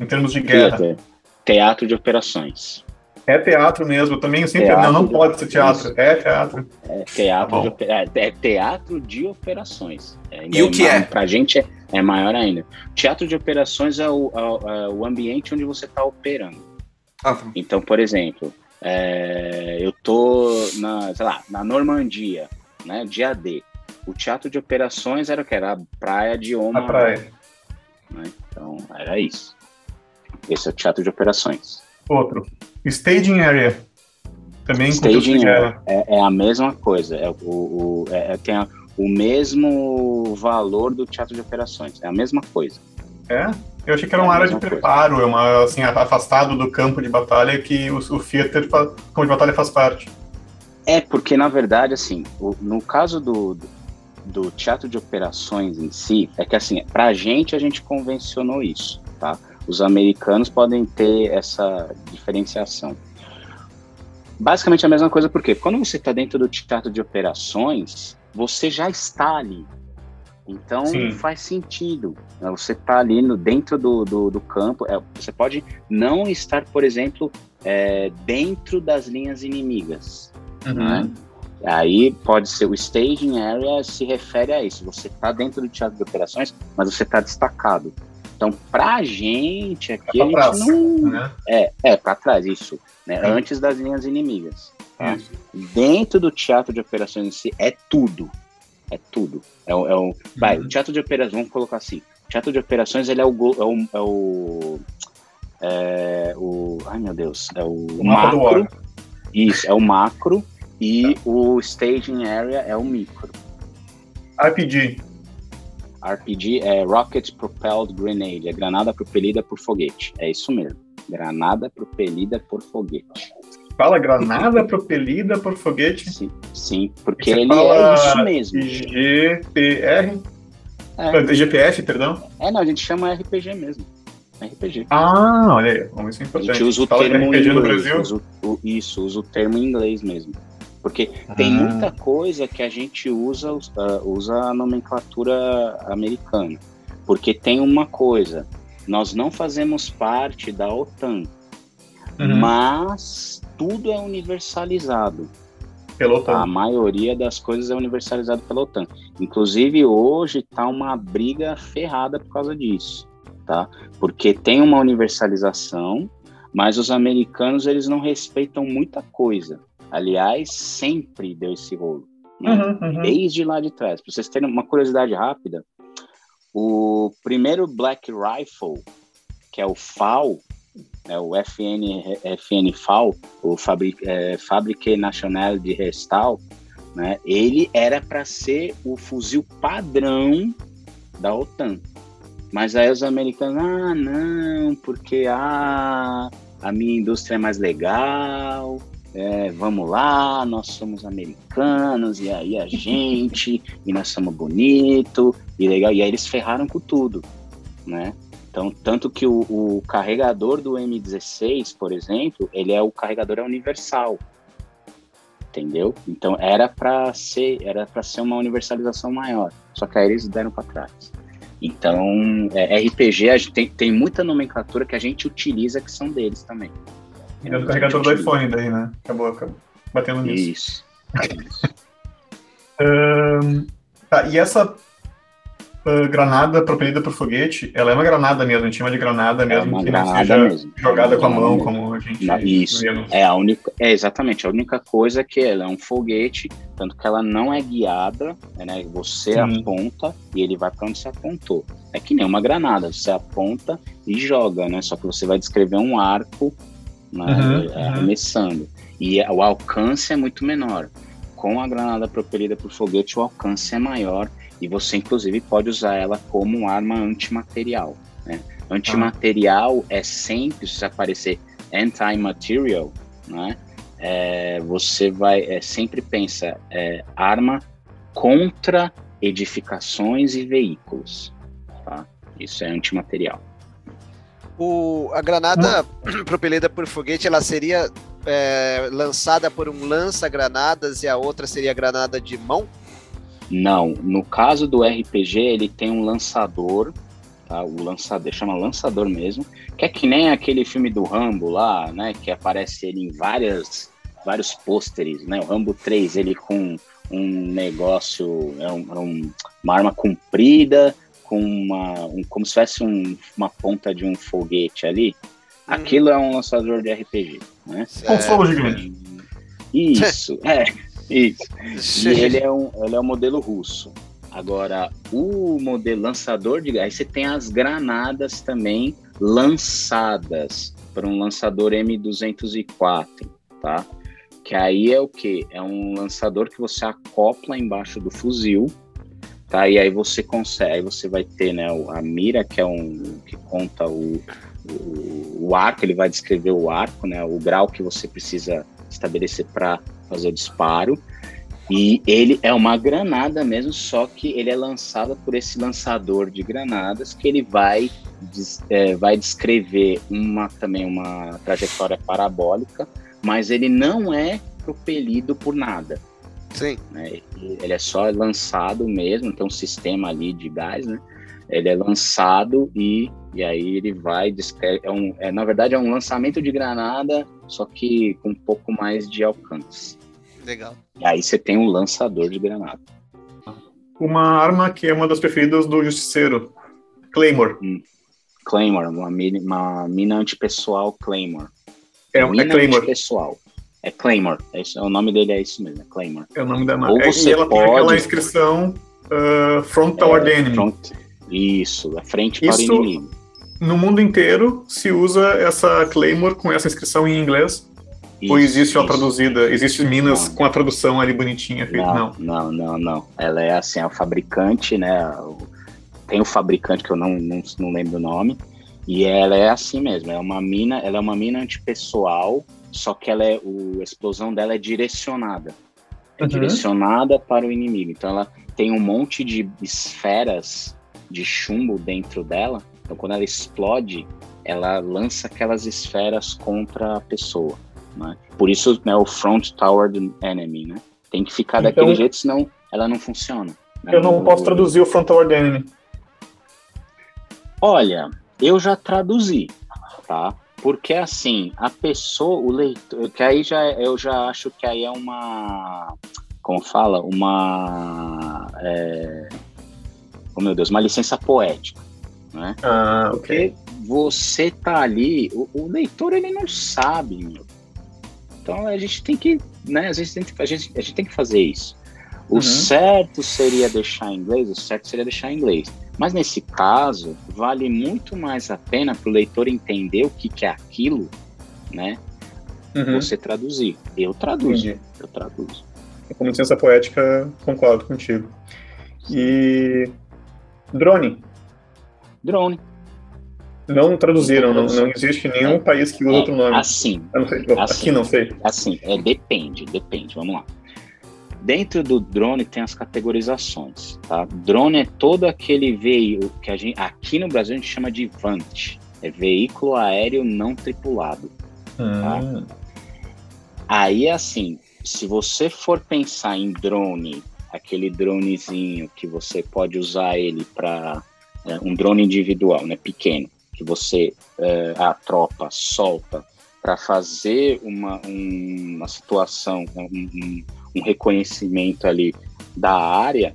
Em termos de guerra. Teatro, teatro de operações. É teatro mesmo. Eu também sempre. Teatro não, não de- pode ser teatro. É teatro. É teatro, Tá de, é, é teatro de operações. É, E o que é? Pra gente é, é maior ainda. Teatro de operações é o, é o- é ambiente onde você está operando. Ah, tá. Então, por exemplo, é, eu tô na, sei lá, na Normandia, né, dia D. O teatro de operações era o que? Era a praia de Na Omaha. praia. né? Então, era isso. Esse é o teatro de operações. Outro. Staging area. Também Staging guerra. é, é a mesma coisa. É, o, o, é, é- tem a- o mesmo valor do teatro de operações. É a mesma coisa. É? Eu achei que era uma É área de preparo, é uma, assim, afastado do campo de batalha que o, o theater, campo de batalha faz parte. É, porque na verdade, assim, o- no caso do, do, do teatro de operações em si, é que assim, pra gente a gente convencionou isso, tá? Os americanos podem ter essa diferenciação. Basicamente a mesma coisa, porque quando você está dentro do teatro de operações, você já está ali. Então Sim. faz sentido. né? Você está ali no, dentro do, do, do campo. é, você pode não estar, por exemplo, é, dentro das linhas inimigas. né? Aí pode ser o staging area se refere a isso. Você está dentro do teatro de operações, mas você está destacado. Então, pra gente aqui, É a pra gente trás, não. Né? É, é para trás, isso. Né? Antes das linhas inimigas. Tá? Dentro do teatro de operações em si, é tudo. É tudo. É o, é o- vai, Uhum. o teatro de operações, vamos colocar assim. O teatro de operações, ele é o. É o, é o, é o ai, meu Deus. É o, O macro. Isso, é o macro. E o staging area é o micro. RPG. RPG é Rocket Propelled Grenade, é granada propelida por foguete. É isso mesmo. Granada propelida por foguete. Fala granada propelida por foguete. Sim, sim porque ele é isso mesmo. GPR? É. Ah, GPF, perdão? É, não, a gente chama RPG mesmo. RPG. Ah, olha aí. Vamos isso é A importante. gente usa o Fala termo RPG no inglês. Brasil. usa o- isso, usa o termo em inglês mesmo. Porque tem Ah. muita coisa que a gente usa, ah, usa a nomenclatura americana. Porque tem uma coisa, nós não fazemos parte da OTAN, Uhum. mas tudo é universalizado. Pelo Tá? A OTAN. maioria das coisas é universalizado pela OTAN. Inclusive, hoje está uma briga ferrada por causa disso, tá? Porque tem uma universalização, mas os americanos eles não respeitam muita coisa. Aliás, sempre deu esse rolo. né? Uhum, uhum. Desde lá de trás. Para vocês terem uma curiosidade rápida, o primeiro Black Rifle, que é o FAL, é o FN, FN FAL, o Fabri, é, Fabrique National de Restal, né, ele era para ser o fuzil padrão da OTAN. Mas aí os americanos, ah, não, porque ah, a minha indústria é mais legal, é, vamos lá, nós somos americanos, e aí a gente, e nós somos bonito, e legal, e aí eles ferraram com tudo, né? Então, tanto que o, o carregador do M16, por exemplo, ele é o carregador é universal, entendeu? Então era para ser, era para ser uma universalização maior, só que aí eles deram para trás. Então, é, RPG, a gente tem, tem muita nomenclatura que a gente utiliza que são deles também. É do carregador do iPhone daí, né? Acabou, acabou batendo nisso. Isso. (laughs) Ahn, tá, e essa ah, granada propelida por foguete, ela é uma granada mesmo, a gente chama de granada É mesmo, uma que não seja mesmo. jogada com a mão, Granada como a gente Na- isso. vê É a única, é exatamente a única coisa que ela é um foguete, tanto que ela não é guiada, né? Você Sim. aponta e ele vai para onde você apontou. É que nem uma granada, você aponta e joga, né? Só que você vai descrever um arco, né? Uhum, é, uhum. arremessando. E o alcance é muito menor. Com a granada propelida por foguete, o alcance é maior e você inclusive pode usar ela como arma antimaterial. Né? Antimaterial é sempre, se aparecer anti-material, né? É, você vai é, sempre pensa é, arma contra edificações e veículos, tá? Isso é antimaterial. O, a granada (clears throat) propelida por foguete, ela seria é, lançada por um lança-granadas e a outra seria granada de mão? Não, no caso do RPG, ele tem um lançador, tá? O lançador, chama lançador mesmo, que é que nem aquele filme do Rambo lá, né? Que aparece ele em várias, vários pôsteres, né? O Rambo 3, ele com um negócio, é um, é um, uma arma comprida, com uma, um, como se fosse um, uma ponta de um foguete ali. Hum. Aquilo é um lançador de RPG, né? Com fogo gigante. Isso, é. Isso. E ele é, um, ele é um modelo russo. Agora, o modelo lançador de aí você tem as granadas também lançadas para um lançador M204, tá? Que aí é o que? É um lançador que você acopla embaixo do fuzil, tá? E aí você consegue, aí você vai ter, né, a mira que é um que conta o, o, o arco, ele vai descrever o arco, né, o grau que você precisa estabelecer para fazer o disparo. E ele é uma granada mesmo, só que ele é lançado por esse lançador de granadas que ele vai, é, vai descrever uma também uma trajetória parabólica, mas ele não é propelido por nada. Sim. Né? Ele é só lançado mesmo, tem um sistema ali de gás, né? Ele é lançado e, e aí ele vai, é um, é, na verdade é um lançamento de granada, só que com um pouco mais de alcance. Legal. E aí você tem um lançador de granada. Uma arma que é uma das preferidas do Justiceiro, Claymore. Hum. Claymore, uma mina, uma mina antipessoal Claymore. É, é mina é Claymore. antipessoal. É Claymore. É isso, o nome dele é isso mesmo, é Claymore. É o nome da marca. É, e ela pode... tem aquela inscrição uh, Front Toward é, Enemy. Front... Isso, a frente isso, para o inimigo. No mundo inteiro se usa essa Claymore com essa inscrição em inglês isso, Ou existe uma traduzida? Existe Minas não. com a tradução ali bonitinha? Não, não, não, não, Ela é assim, é o fabricante, né? Tem o fabricante que eu não, não, não lembro o nome. E ela é assim mesmo, é uma mina, ela é uma mina antipessoal, só que ela é, o, a explosão dela é direcionada. É uhum. direcionada para o inimigo. Então ela tem um monte de esferas de chumbo dentro dela. Então quando ela explode, ela lança aquelas esferas contra a pessoa. Né? Por isso né, o front tower enemy, né? Tem que ficar então, daquele jeito, senão ela não funciona. Né? Eu não posso traduzir o front tower enemy. Olha, eu já traduzi, tá? Porque assim, a pessoa, o leitor, que aí já eu já acho que aí é uma, como fala, uma, é, oh meu Deus, uma licença poética, né? Ah, ok. Porque você tá ali, o, o leitor ele não sabe, meu. Então a gente tem que, né, a gente tem que, a gente, a gente tem que fazer isso. O uhum. certo seria deixar em inglês, o certo seria deixar em inglês. Mas nesse caso, vale muito mais a pena para o leitor entender o que, que é aquilo, né? Uhum. Você traduzir. Eu traduzo. Entendi. Eu traduzo. Com licença poética, concordo contigo. E drone. Drone. Não traduziram, não, não existe nenhum país que usa é, outro nome. Assim, não sei, assim. Aqui não sei. Assim, é, depende, depende, vamos lá. Dentro do drone tem as categorizações, tá? Drone é todo aquele veículo que a gente, aqui no Brasil a gente chama de VANT, é veículo aéreo não tripulado. Tá? Hum. Aí assim, se você for pensar em drone, aquele dronezinho que você pode usar ele para é, um drone individual, né, pequeno, que você, é, a tropa, solta para fazer uma, um, uma situação, um, um, reconhecimento ali da área,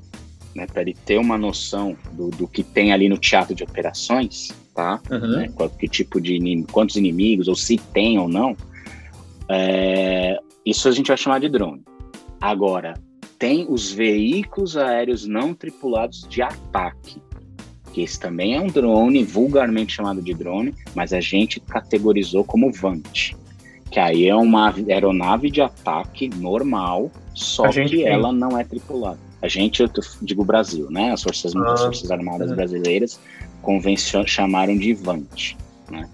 né, para ele ter uma noção do, do, que tem ali no teatro de operações, tá? Uhum. Né, que tipo de quantos inimigos, ou se tem ou não, é, isso a gente vai chamar de drone. Agora, tem os veículos aéreos não tripulados de ataque que esse também é um drone, vulgarmente chamado de drone, mas a gente categorizou como VANT, que aí é uma aeronave de ataque normal, só que tem. ela não é tripulada. A gente, eu digo Brasil, né? As Forças, ah, as forças Armadas é. Brasileiras convencion, chamaram de VANT, né?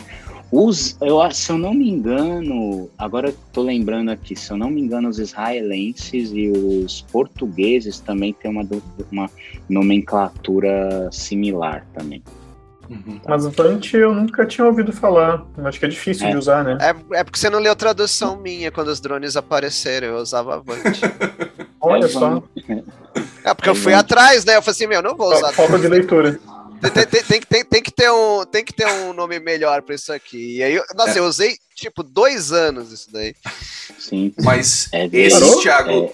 Os, eu, se eu não me engano, agora estou lembrando aqui, se eu não me engano, os israelenses e os portugueses também têm uma, uma nomenclatura similar também. Uhum. Mas Vant eu nunca tinha ouvido falar. Acho que é difícil é. de usar, né? É, é porque você não leu tradução minha quando os drones apareceram. Eu usava Vant. Olha só. É porque eu fui atrás, né? Eu falei assim, meu, não vou usar. Falta de leitura. Tem, tem, tem, tem, tem, que ter um, tem que ter um nome melhor pra isso aqui. E aí, nossa, é. eu usei, tipo, dois anos isso daí. Sim. Mas é esses, Thiago, é.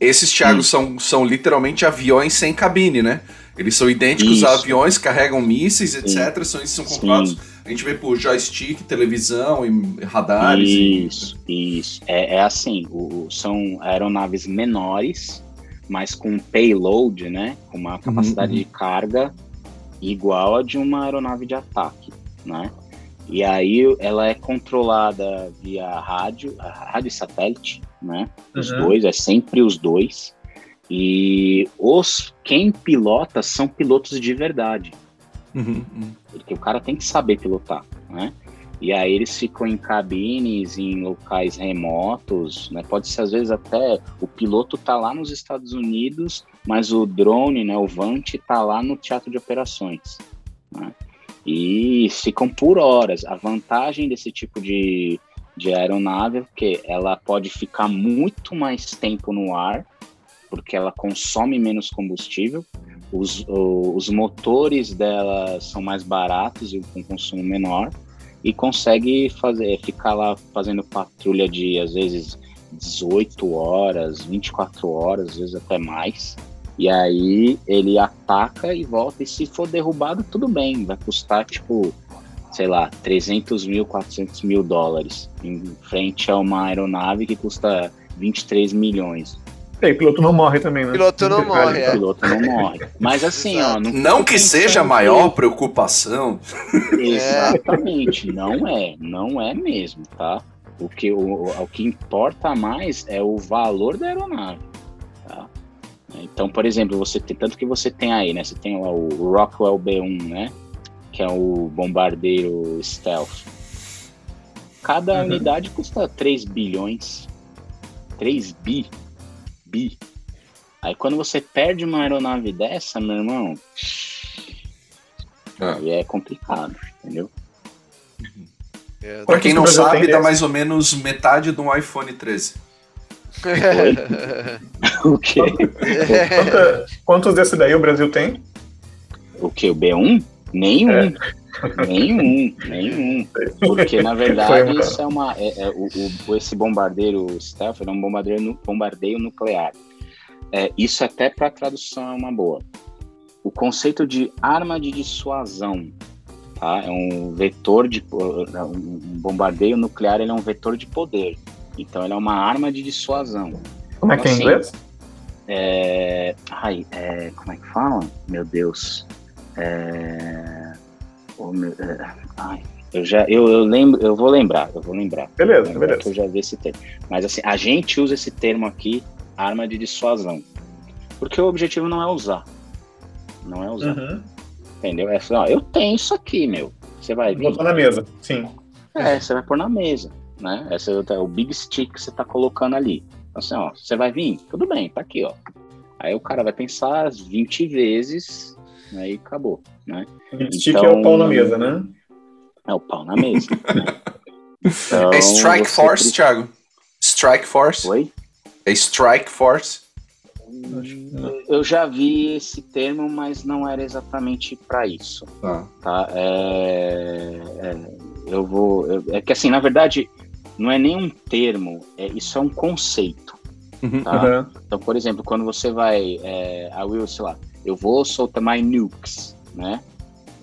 esses, Thiago, são, são literalmente aviões sem cabine, né? Eles são idênticos isso. a aviões, carregam mísseis, etc. São, são comprados. A gente vê por joystick, televisão e radares. Isso, e... isso. É, é assim, o, são aeronaves menores, mas com payload, né? Com uma capacidade uhum. de carga igual a de uma aeronave de ataque, né? E aí ela é controlada via rádio, rádio e satélite, né? Os uhum. dois, é sempre os dois. E os quem pilota são pilotos de verdade. Uhum, uhum. Porque o cara tem que saber pilotar, né? E aí eles ficam em cabines, em locais remotos, né? Pode ser às vezes até o piloto tá lá nos Estados Unidos, mas o drone, né, o Vant, tá lá no teatro de operações. Né? E ficam por horas. A vantagem desse tipo de, de aeronave é que ela pode ficar muito mais tempo no ar, porque ela consome menos combustível. Os, os motores dela são mais baratos e com consumo menor e consegue fazer, ficar lá fazendo patrulha de às vezes 18 horas, 24 horas, às vezes até mais. E aí ele ataca e volta, e se for derrubado, tudo bem, vai custar tipo, sei lá, 300 mil, 400 mil dólares, em frente a uma aeronave que custa 23 milhões. É, piloto não morre também, né? Piloto não morre, é. Piloto não morre. Mas assim, ó. Não, não que seja a maior preocupação. Exatamente, não é. Não é mesmo, tá? O que, o, o que importa mais é o valor da aeronave. Tá? Então, por exemplo, você tem tanto que você tem aí, né? Você tem lá o Rockwell B1, né? Que é o bombardeiro stealth. Cada uhum. unidade custa 3 bilhões. 3 bi bi. Aí quando você perde uma aeronave dessa, meu irmão, ah. aí é complicado, entendeu? É, pra quem não sabe, dá mais ou menos metade de um iPhone 13. (laughs) o quê? quantos desse daí o Brasil tem? O que? O B1? Nenhum. É. Nenhum, nenhum. Porque na (laughs) verdade isso é uma. É, é, o, o, esse bombardeiro stealth é um bombardeiro, bombardeio nuclear. É, isso até para tradução é uma boa. O conceito de arma de dissuasão, tá? É um vetor de um bombardeio nuclear, ele é um vetor de poder. Então ele é uma arma de dissuasão. Como é que é em assim, inglês? É, ai, é, como é que fala? Meu Deus. É, Oh, meu, é, ai, eu já, eu, eu, lembro, eu vou lembrar, eu vou lembrar. Beleza, beleza. Que eu já vi esse termo. Mas assim, a gente usa esse termo aqui, arma de dissuasão. Porque o objetivo não é usar. Não é usar. Uhum. Entendeu? É assim, ó, eu tenho isso aqui, meu. Você vai vir. Botar na mesa, sim. É, você vai pôr na mesa, né? Esse é o big stick que você tá colocando ali. Assim, ó, você vai vir? Tudo bem, tá aqui, ó. Aí o cara vai pensar 20 vezes aí acabou, né? Stick então, é o pau na mesa, né? É o pau na mesa. (laughs) então, é Strike Force, precisa... Thiago? Strike Force? Oi? É Strike Force? Eu já vi esse termo, mas não era exatamente para isso. Ah. Tá? É, é, eu vou. Eu, é que assim, na verdade, não é nem um termo, é, isso é um conceito. Uhum. Tá? Uhum. Então, por exemplo, quando você vai. É, a Will, sei lá, eu vou soltar mais nukes, né?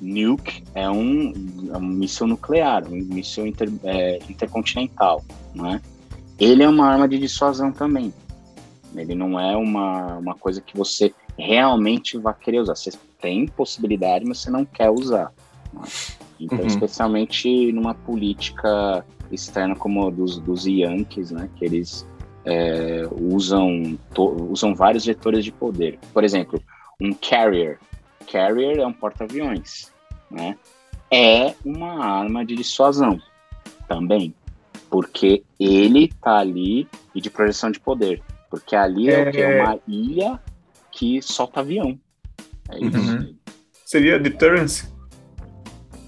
Nuke é um, é um míssil nuclear, um míssil inter, é, intercontinental, né? Ele é uma arma de dissuasão também. Ele não é uma, uma coisa que você realmente vai querer usar. Você tem possibilidade, mas você não quer usar. Né? Então, uhum. especialmente numa política externa como a dos, dos Yankees, né? Que eles é, usam, to, usam vários vetores de poder. Por exemplo, um carrier. Carrier é um porta-aviões, né? É uma arma de dissuasão também, porque ele tá ali e de projeção de poder, porque ali é, é o que é uma ilha que solta avião. É isso. Uhum. Seria deterrence?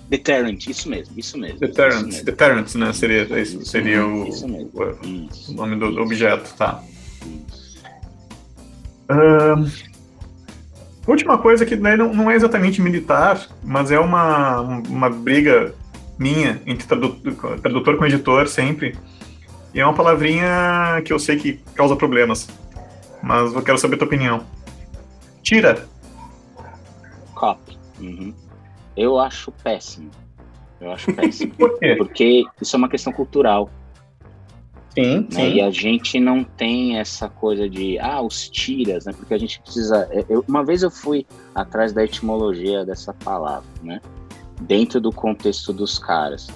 Deterrent, isso mesmo, isso mesmo. Deterrent, isso mesmo. deterrent, né? Seria, isso seria o, Isso mesmo. o- Isso, o nome do, objeto, tá. isso. Última coisa que né, não, não é exatamente militar, mas é uma, uma briga minha entre tradutor, tradutor com editor sempre. E é uma palavrinha que eu sei que causa problemas. Mas eu quero saber a tua opinião. Tira. Cop. Uhum. Eu acho péssimo. Eu acho péssimo. (laughs) Por quê? Porque isso é uma questão cultural. Sim, né? E a gente não tem essa coisa de, ah, os tiras, né? Porque a gente precisa. Eu, uma vez eu fui atrás da etimologia dessa palavra, né? Dentro do contexto dos caras.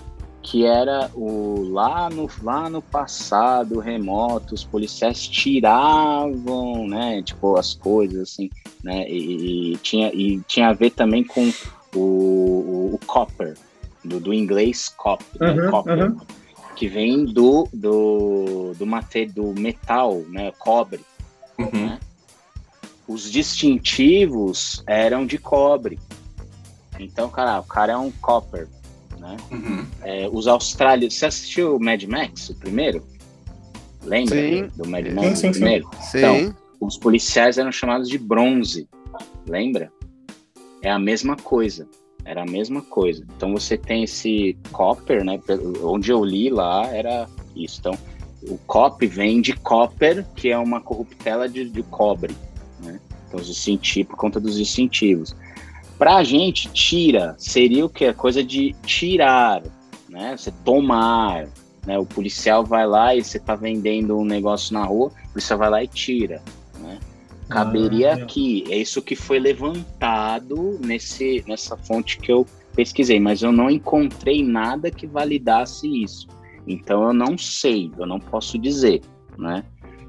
Que era o lá no, lá no passado remoto, os policiais tiravam, né? Tipo, as coisas assim, né? E, e tinha, e tinha a ver também com o, o, o copper, do, do inglês cop, né? Uhum, copper uhum. Que vem do do do, mate, do metal, né, cobre. Uhum. Né? Os distintivos eram de cobre. Então, cara, o cara é um copper, né? Uhum. É, os australianos, você assistiu o Mad Max, o primeiro? Lembra Sim. do Mad Max, sim, o sim. primeiro? Sim. Então, os policiais eram chamados de bronze, lembra? É a mesma coisa, era a mesma coisa. Então você tem esse copper, né? Onde eu li lá era isso. Então o cop vem de copper, que é uma corruptela de, de cobre, né? Então os distintivos, por conta dos distintivos. Pra gente, tira seria o que? Coisa de tirar, né? Você tomar, né? O policial vai lá e você tá vendendo um negócio na rua, o policial vai lá e tira, né? Caberia Ah. aqui. É isso que foi levantado nesse, nessa fonte que eu pesquisei, mas eu não encontrei nada que validasse isso. Então eu não sei, eu não posso dizer, né?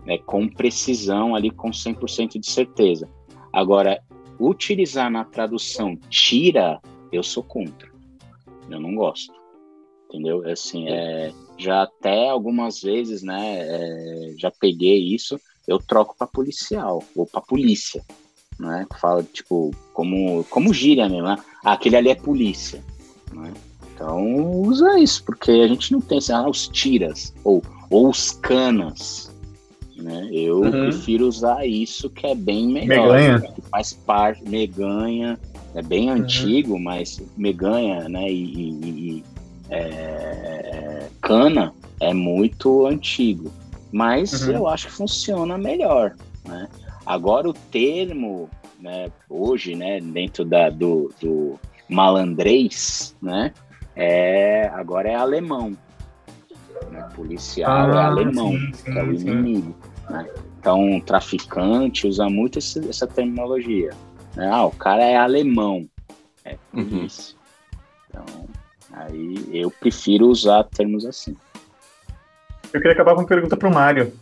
É, com precisão ali, com 100% de certeza. Agora, utilizar na tradução tira, eu sou contra. Eu não gosto. Entendeu? Assim, é, já até algumas vezes, né, é, já peguei isso, eu troco para policial ou para polícia, né? Fala tipo como como gíria mesmo, né? Ah, aquele ali é polícia, né? Então usa isso porque a gente não tem assim, ah, os tiras ou ou os canas, né? Eu Uhum. prefiro usar isso que é bem melhor, Meganha. que faz parte meganha, é bem antigo, mas meganha, né? E, e- e, é, cana é muito antigo, mas Uhum. eu acho que funciona melhor, né? Agora o termo, né, hoje, né, dentro da, do, do malandrez, né, é, agora é alemão. Né? Policial é Ah, alemão, sim, que é o sim, sim. inimigo. Né? Então, traficante usa muito esse- essa terminologia. né? Ah, o cara é alemão. É Uhum. polícia. Então, aí eu prefiro usar termos assim. Eu queria acabar com uma pergunta pro Mário.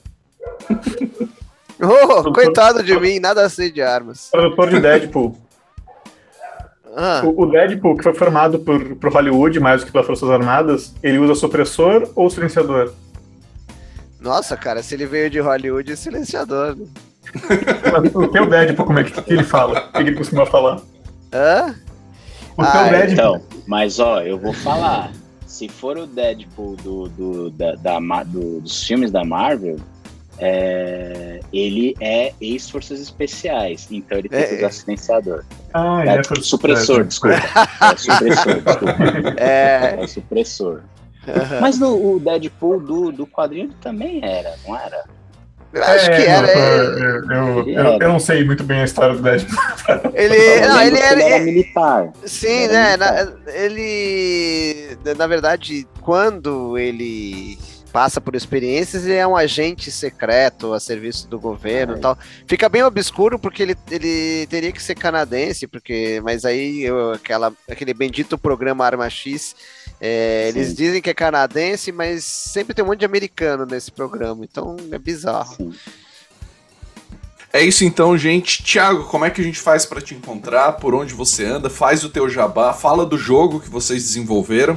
Oh, coitado de mim, nada sei de armas. Tradutor de Deadpool. Ah, O, Deadpool, que foi formado por, por Hollywood mais do que pelas Forças Armadas, ele usa supressor ou silenciador? nossa, cara, se ele veio de Hollywood, é silenciador. né? Mas o teu Deadpool, como é que, que ele fala? O que que ele costuma falar? Hã? O Ah, teu Deadpool. Então, mas ó, eu vou falar. Se for o Deadpool do, do- da, da do- dos filmes da Marvel, é, ele é ex-forças especiais, então ele tem que É, usar é. silenciador. Ah, É, ele é supressor, desculpa. É supressor, (laughs) desculpa. É. É supressor. Mas no, o Deadpool do, do quadrinho também era, não era? Eu acho É, que era. não, é- eu, eu, Ele eu- era. eu não sei muito bem a história do Deadpool. (laughs) Ele, Eu não, ele era. era militar. Sim, Era né? militar. na- ele. Na verdade, quando ele passa por experiências, ele é um agente secreto a serviço do governo e Ah, tal. Fica bem obscuro porque ele, ele teria que ser canadense, porque. Mas aí eu- aquela, aquele bendito programa Arma X. é, eles dizem que é canadense, mas sempre tem um monte de americano nesse programa, então é bizarro. Sim. É isso então, gente. Thiago, como é que a gente faz pra te encontrar? Por onde você anda? Faz o teu jabá, fala do jogo que vocês desenvolveram.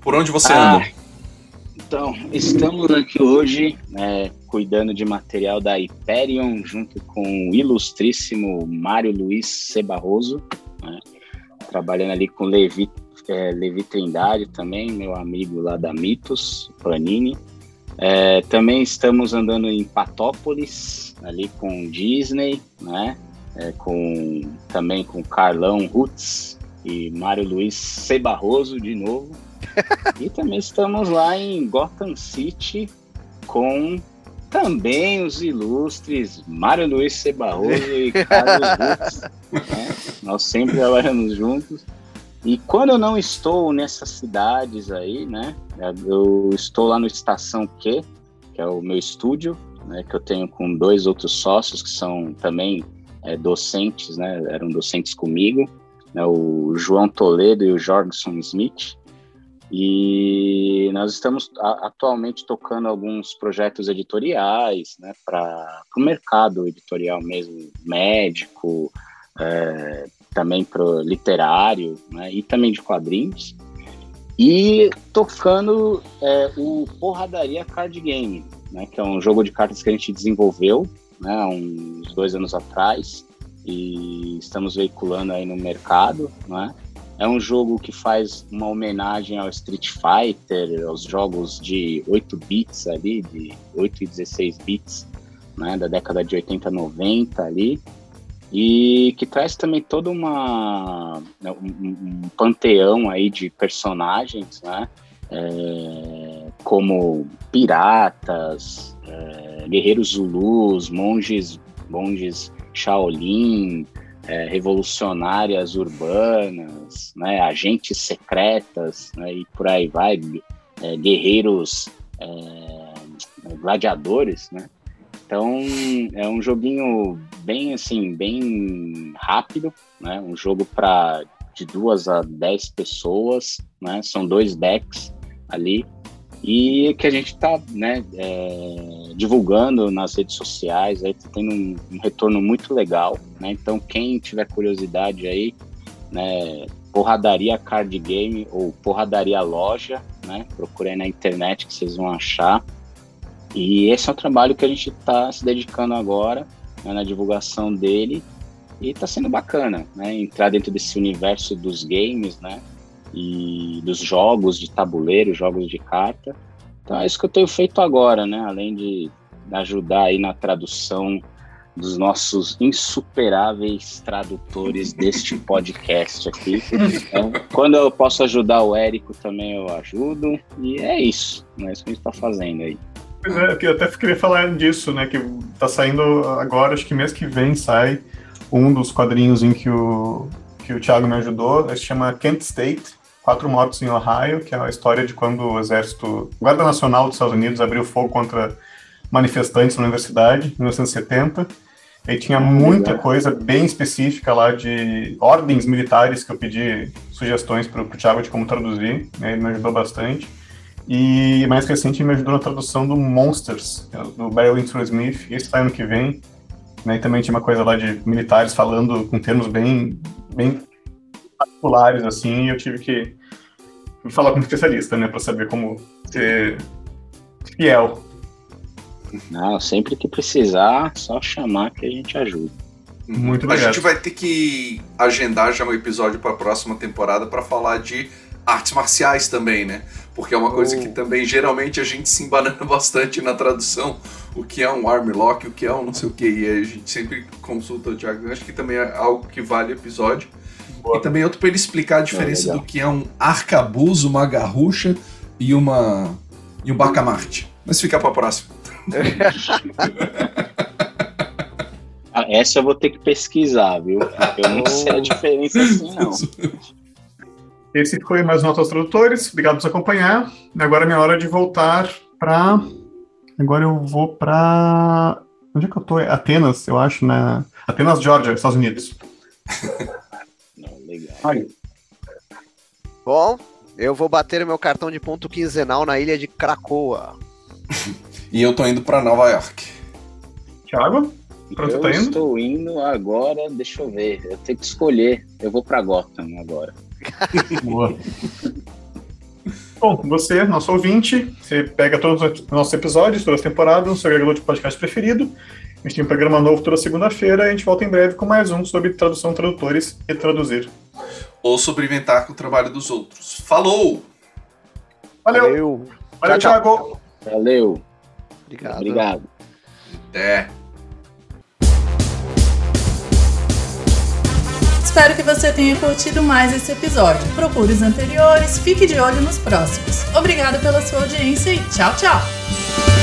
Por onde você Ah, anda? Então, estamos aqui hoje né, cuidando de material da Hyperion, junto com o ilustríssimo Mário Luiz C. Barroso, né, trabalhando ali com Levi é, Levi Trindade também, meu amigo lá da Mitos, Panini. É, também estamos andando em Patópolis, ali com Disney, né? É, com, também com Carlão Roots e Mário Luiz Cebarroso de novo. (laughs) e também estamos lá em Gotham City com também os ilustres Mário Luiz Cebarroso e Carlos (laughs) Roots. Né? Nós sempre trabalhamos juntos. E quando eu não estou nessas cidades aí, né? Eu estou lá no Estação Q, que é o meu estúdio, né? Que eu tenho com dois outros sócios que são também é, docentes, né? Eram docentes comigo, né? O João Toledo e o Jorgson Smith. E nós estamos atualmente tocando alguns projetos editoriais, né? Para o mercado editorial mesmo, médico, é, também pro literário, né, e também de quadrinhos. E tocando é, o Porradaria Card Game, né, que é um jogo de cartas que a gente desenvolveu né, uns dois anos atrás e estamos veiculando aí no mercado, né? É um jogo que faz uma homenagem ao Street Fighter, aos jogos de 8 bits ali, de 8 e 16 bits, né, da década de 80, 90 ali e que traz também todo uma né, um, um panteão aí de personagens, né? É, como piratas, é, guerreiros zulus, monges, monges Shaolin, é, revolucionárias urbanas, né, agentes secretas, né, e por aí vai, é, guerreiros é, gladiadores, né? Então é um joguinho bem assim, bem rápido, né? Um jogo para de duas a dez pessoas, né? São dois decks ali e que a gente está né, é, divulgando nas redes sociais, aí tá tendo um, um, retorno muito legal, né? Então quem tiver curiosidade aí, né, Porradaria Card Game ou Porradaria Loja, né? Procurem na internet que vocês vão achar. E esse é o trabalho que a gente está se dedicando agora, né, na divulgação dele, e está sendo bacana, né, entrar dentro desse universo dos games, né, e dos jogos de tabuleiro, jogos de carta. Então é isso que eu tenho feito agora, né, além de ajudar aí na tradução dos nossos insuperáveis tradutores (laughs) deste podcast aqui. Então, quando eu posso ajudar o Érico também eu ajudo, e é isso, né, é isso que a gente está fazendo aí. Pois é, eu até queria falar disso, né? Que tá saindo agora, acho que mês que vem sai um dos quadrinhos em que o, que o Thiago me ajudou. Ele se chama Kent State, Quatro Mortos em Ohio, que é a história de quando o exército, Guarda Nacional dos Estados Unidos abriu fogo contra manifestantes na universidade, em 1970. E tinha muita coisa bem específica lá de ordens militares que eu pedi sugestões para o Thiago de como traduzir, né, ele me ajudou bastante. E mais recente me ajudou na tradução do Monsters, é do Barry Windsor Smith, esse tá ano que vem. Né, e também tinha uma coisa lá de militares falando com termos bem, bem particulares, assim, e eu tive que falar com um especialista, né, para saber como ser fiel. Não, sempre que precisar, só chamar que a gente ajuda. Muito obrigado. A gente vai ter que agendar já um episódio para a próxima temporada para falar de artes marciais também, né? Porque é uma coisa que oh. também geralmente a gente se embanana (laughs) bastante na tradução. O que é um armlock, o que é um não sei o que. E a gente sempre consulta o Thiago. Acho que também é algo que vale episódio. Boa. E também outro para ele explicar a diferença do que é um arcabuz, uma garrucha e uma e um bacamarte. Mas fica para próxima. (laughs) Ah, essa eu vou ter que pesquisar, viu? Eu não sei a (laughs) diferença assim, não. Esse foi mais um Notas Tradutores. Obrigado por nos acompanhar. Agora é minha hora de voltar para. Agora eu vou para. Onde é que eu tô? Atenas, eu acho, né? Atenas, Georgia, Estados Unidos. legal. Aí. Bom, eu vou bater o meu cartão de ponto quinzenal na ilha de Cracoa. (laughs) e eu tô indo para Nova York. Thiago? Pra eu tá indo? estou indo agora, deixa eu ver. Eu tenho que escolher. Eu vou para Gotham agora. Boa. Bom, você, nosso ouvinte, você pega todos os nossos episódios, todas as temporadas, no seu agregador de podcast preferido. A gente tem um programa novo toda segunda-feira e a gente volta em breve com mais um sobre tradução, tradutores e traduzir. ou sobre inventar com o trabalho dos outros. Falou! Valeu! Valeu. Valeu, Tchau, Thiago! Valeu. Obrigado. Obrigado. Até! Espero que você tenha curtido mais esse episódio. Procure os anteriores, fique de olho nos próximos. Obrigado pela sua audiência e tchau, tchau!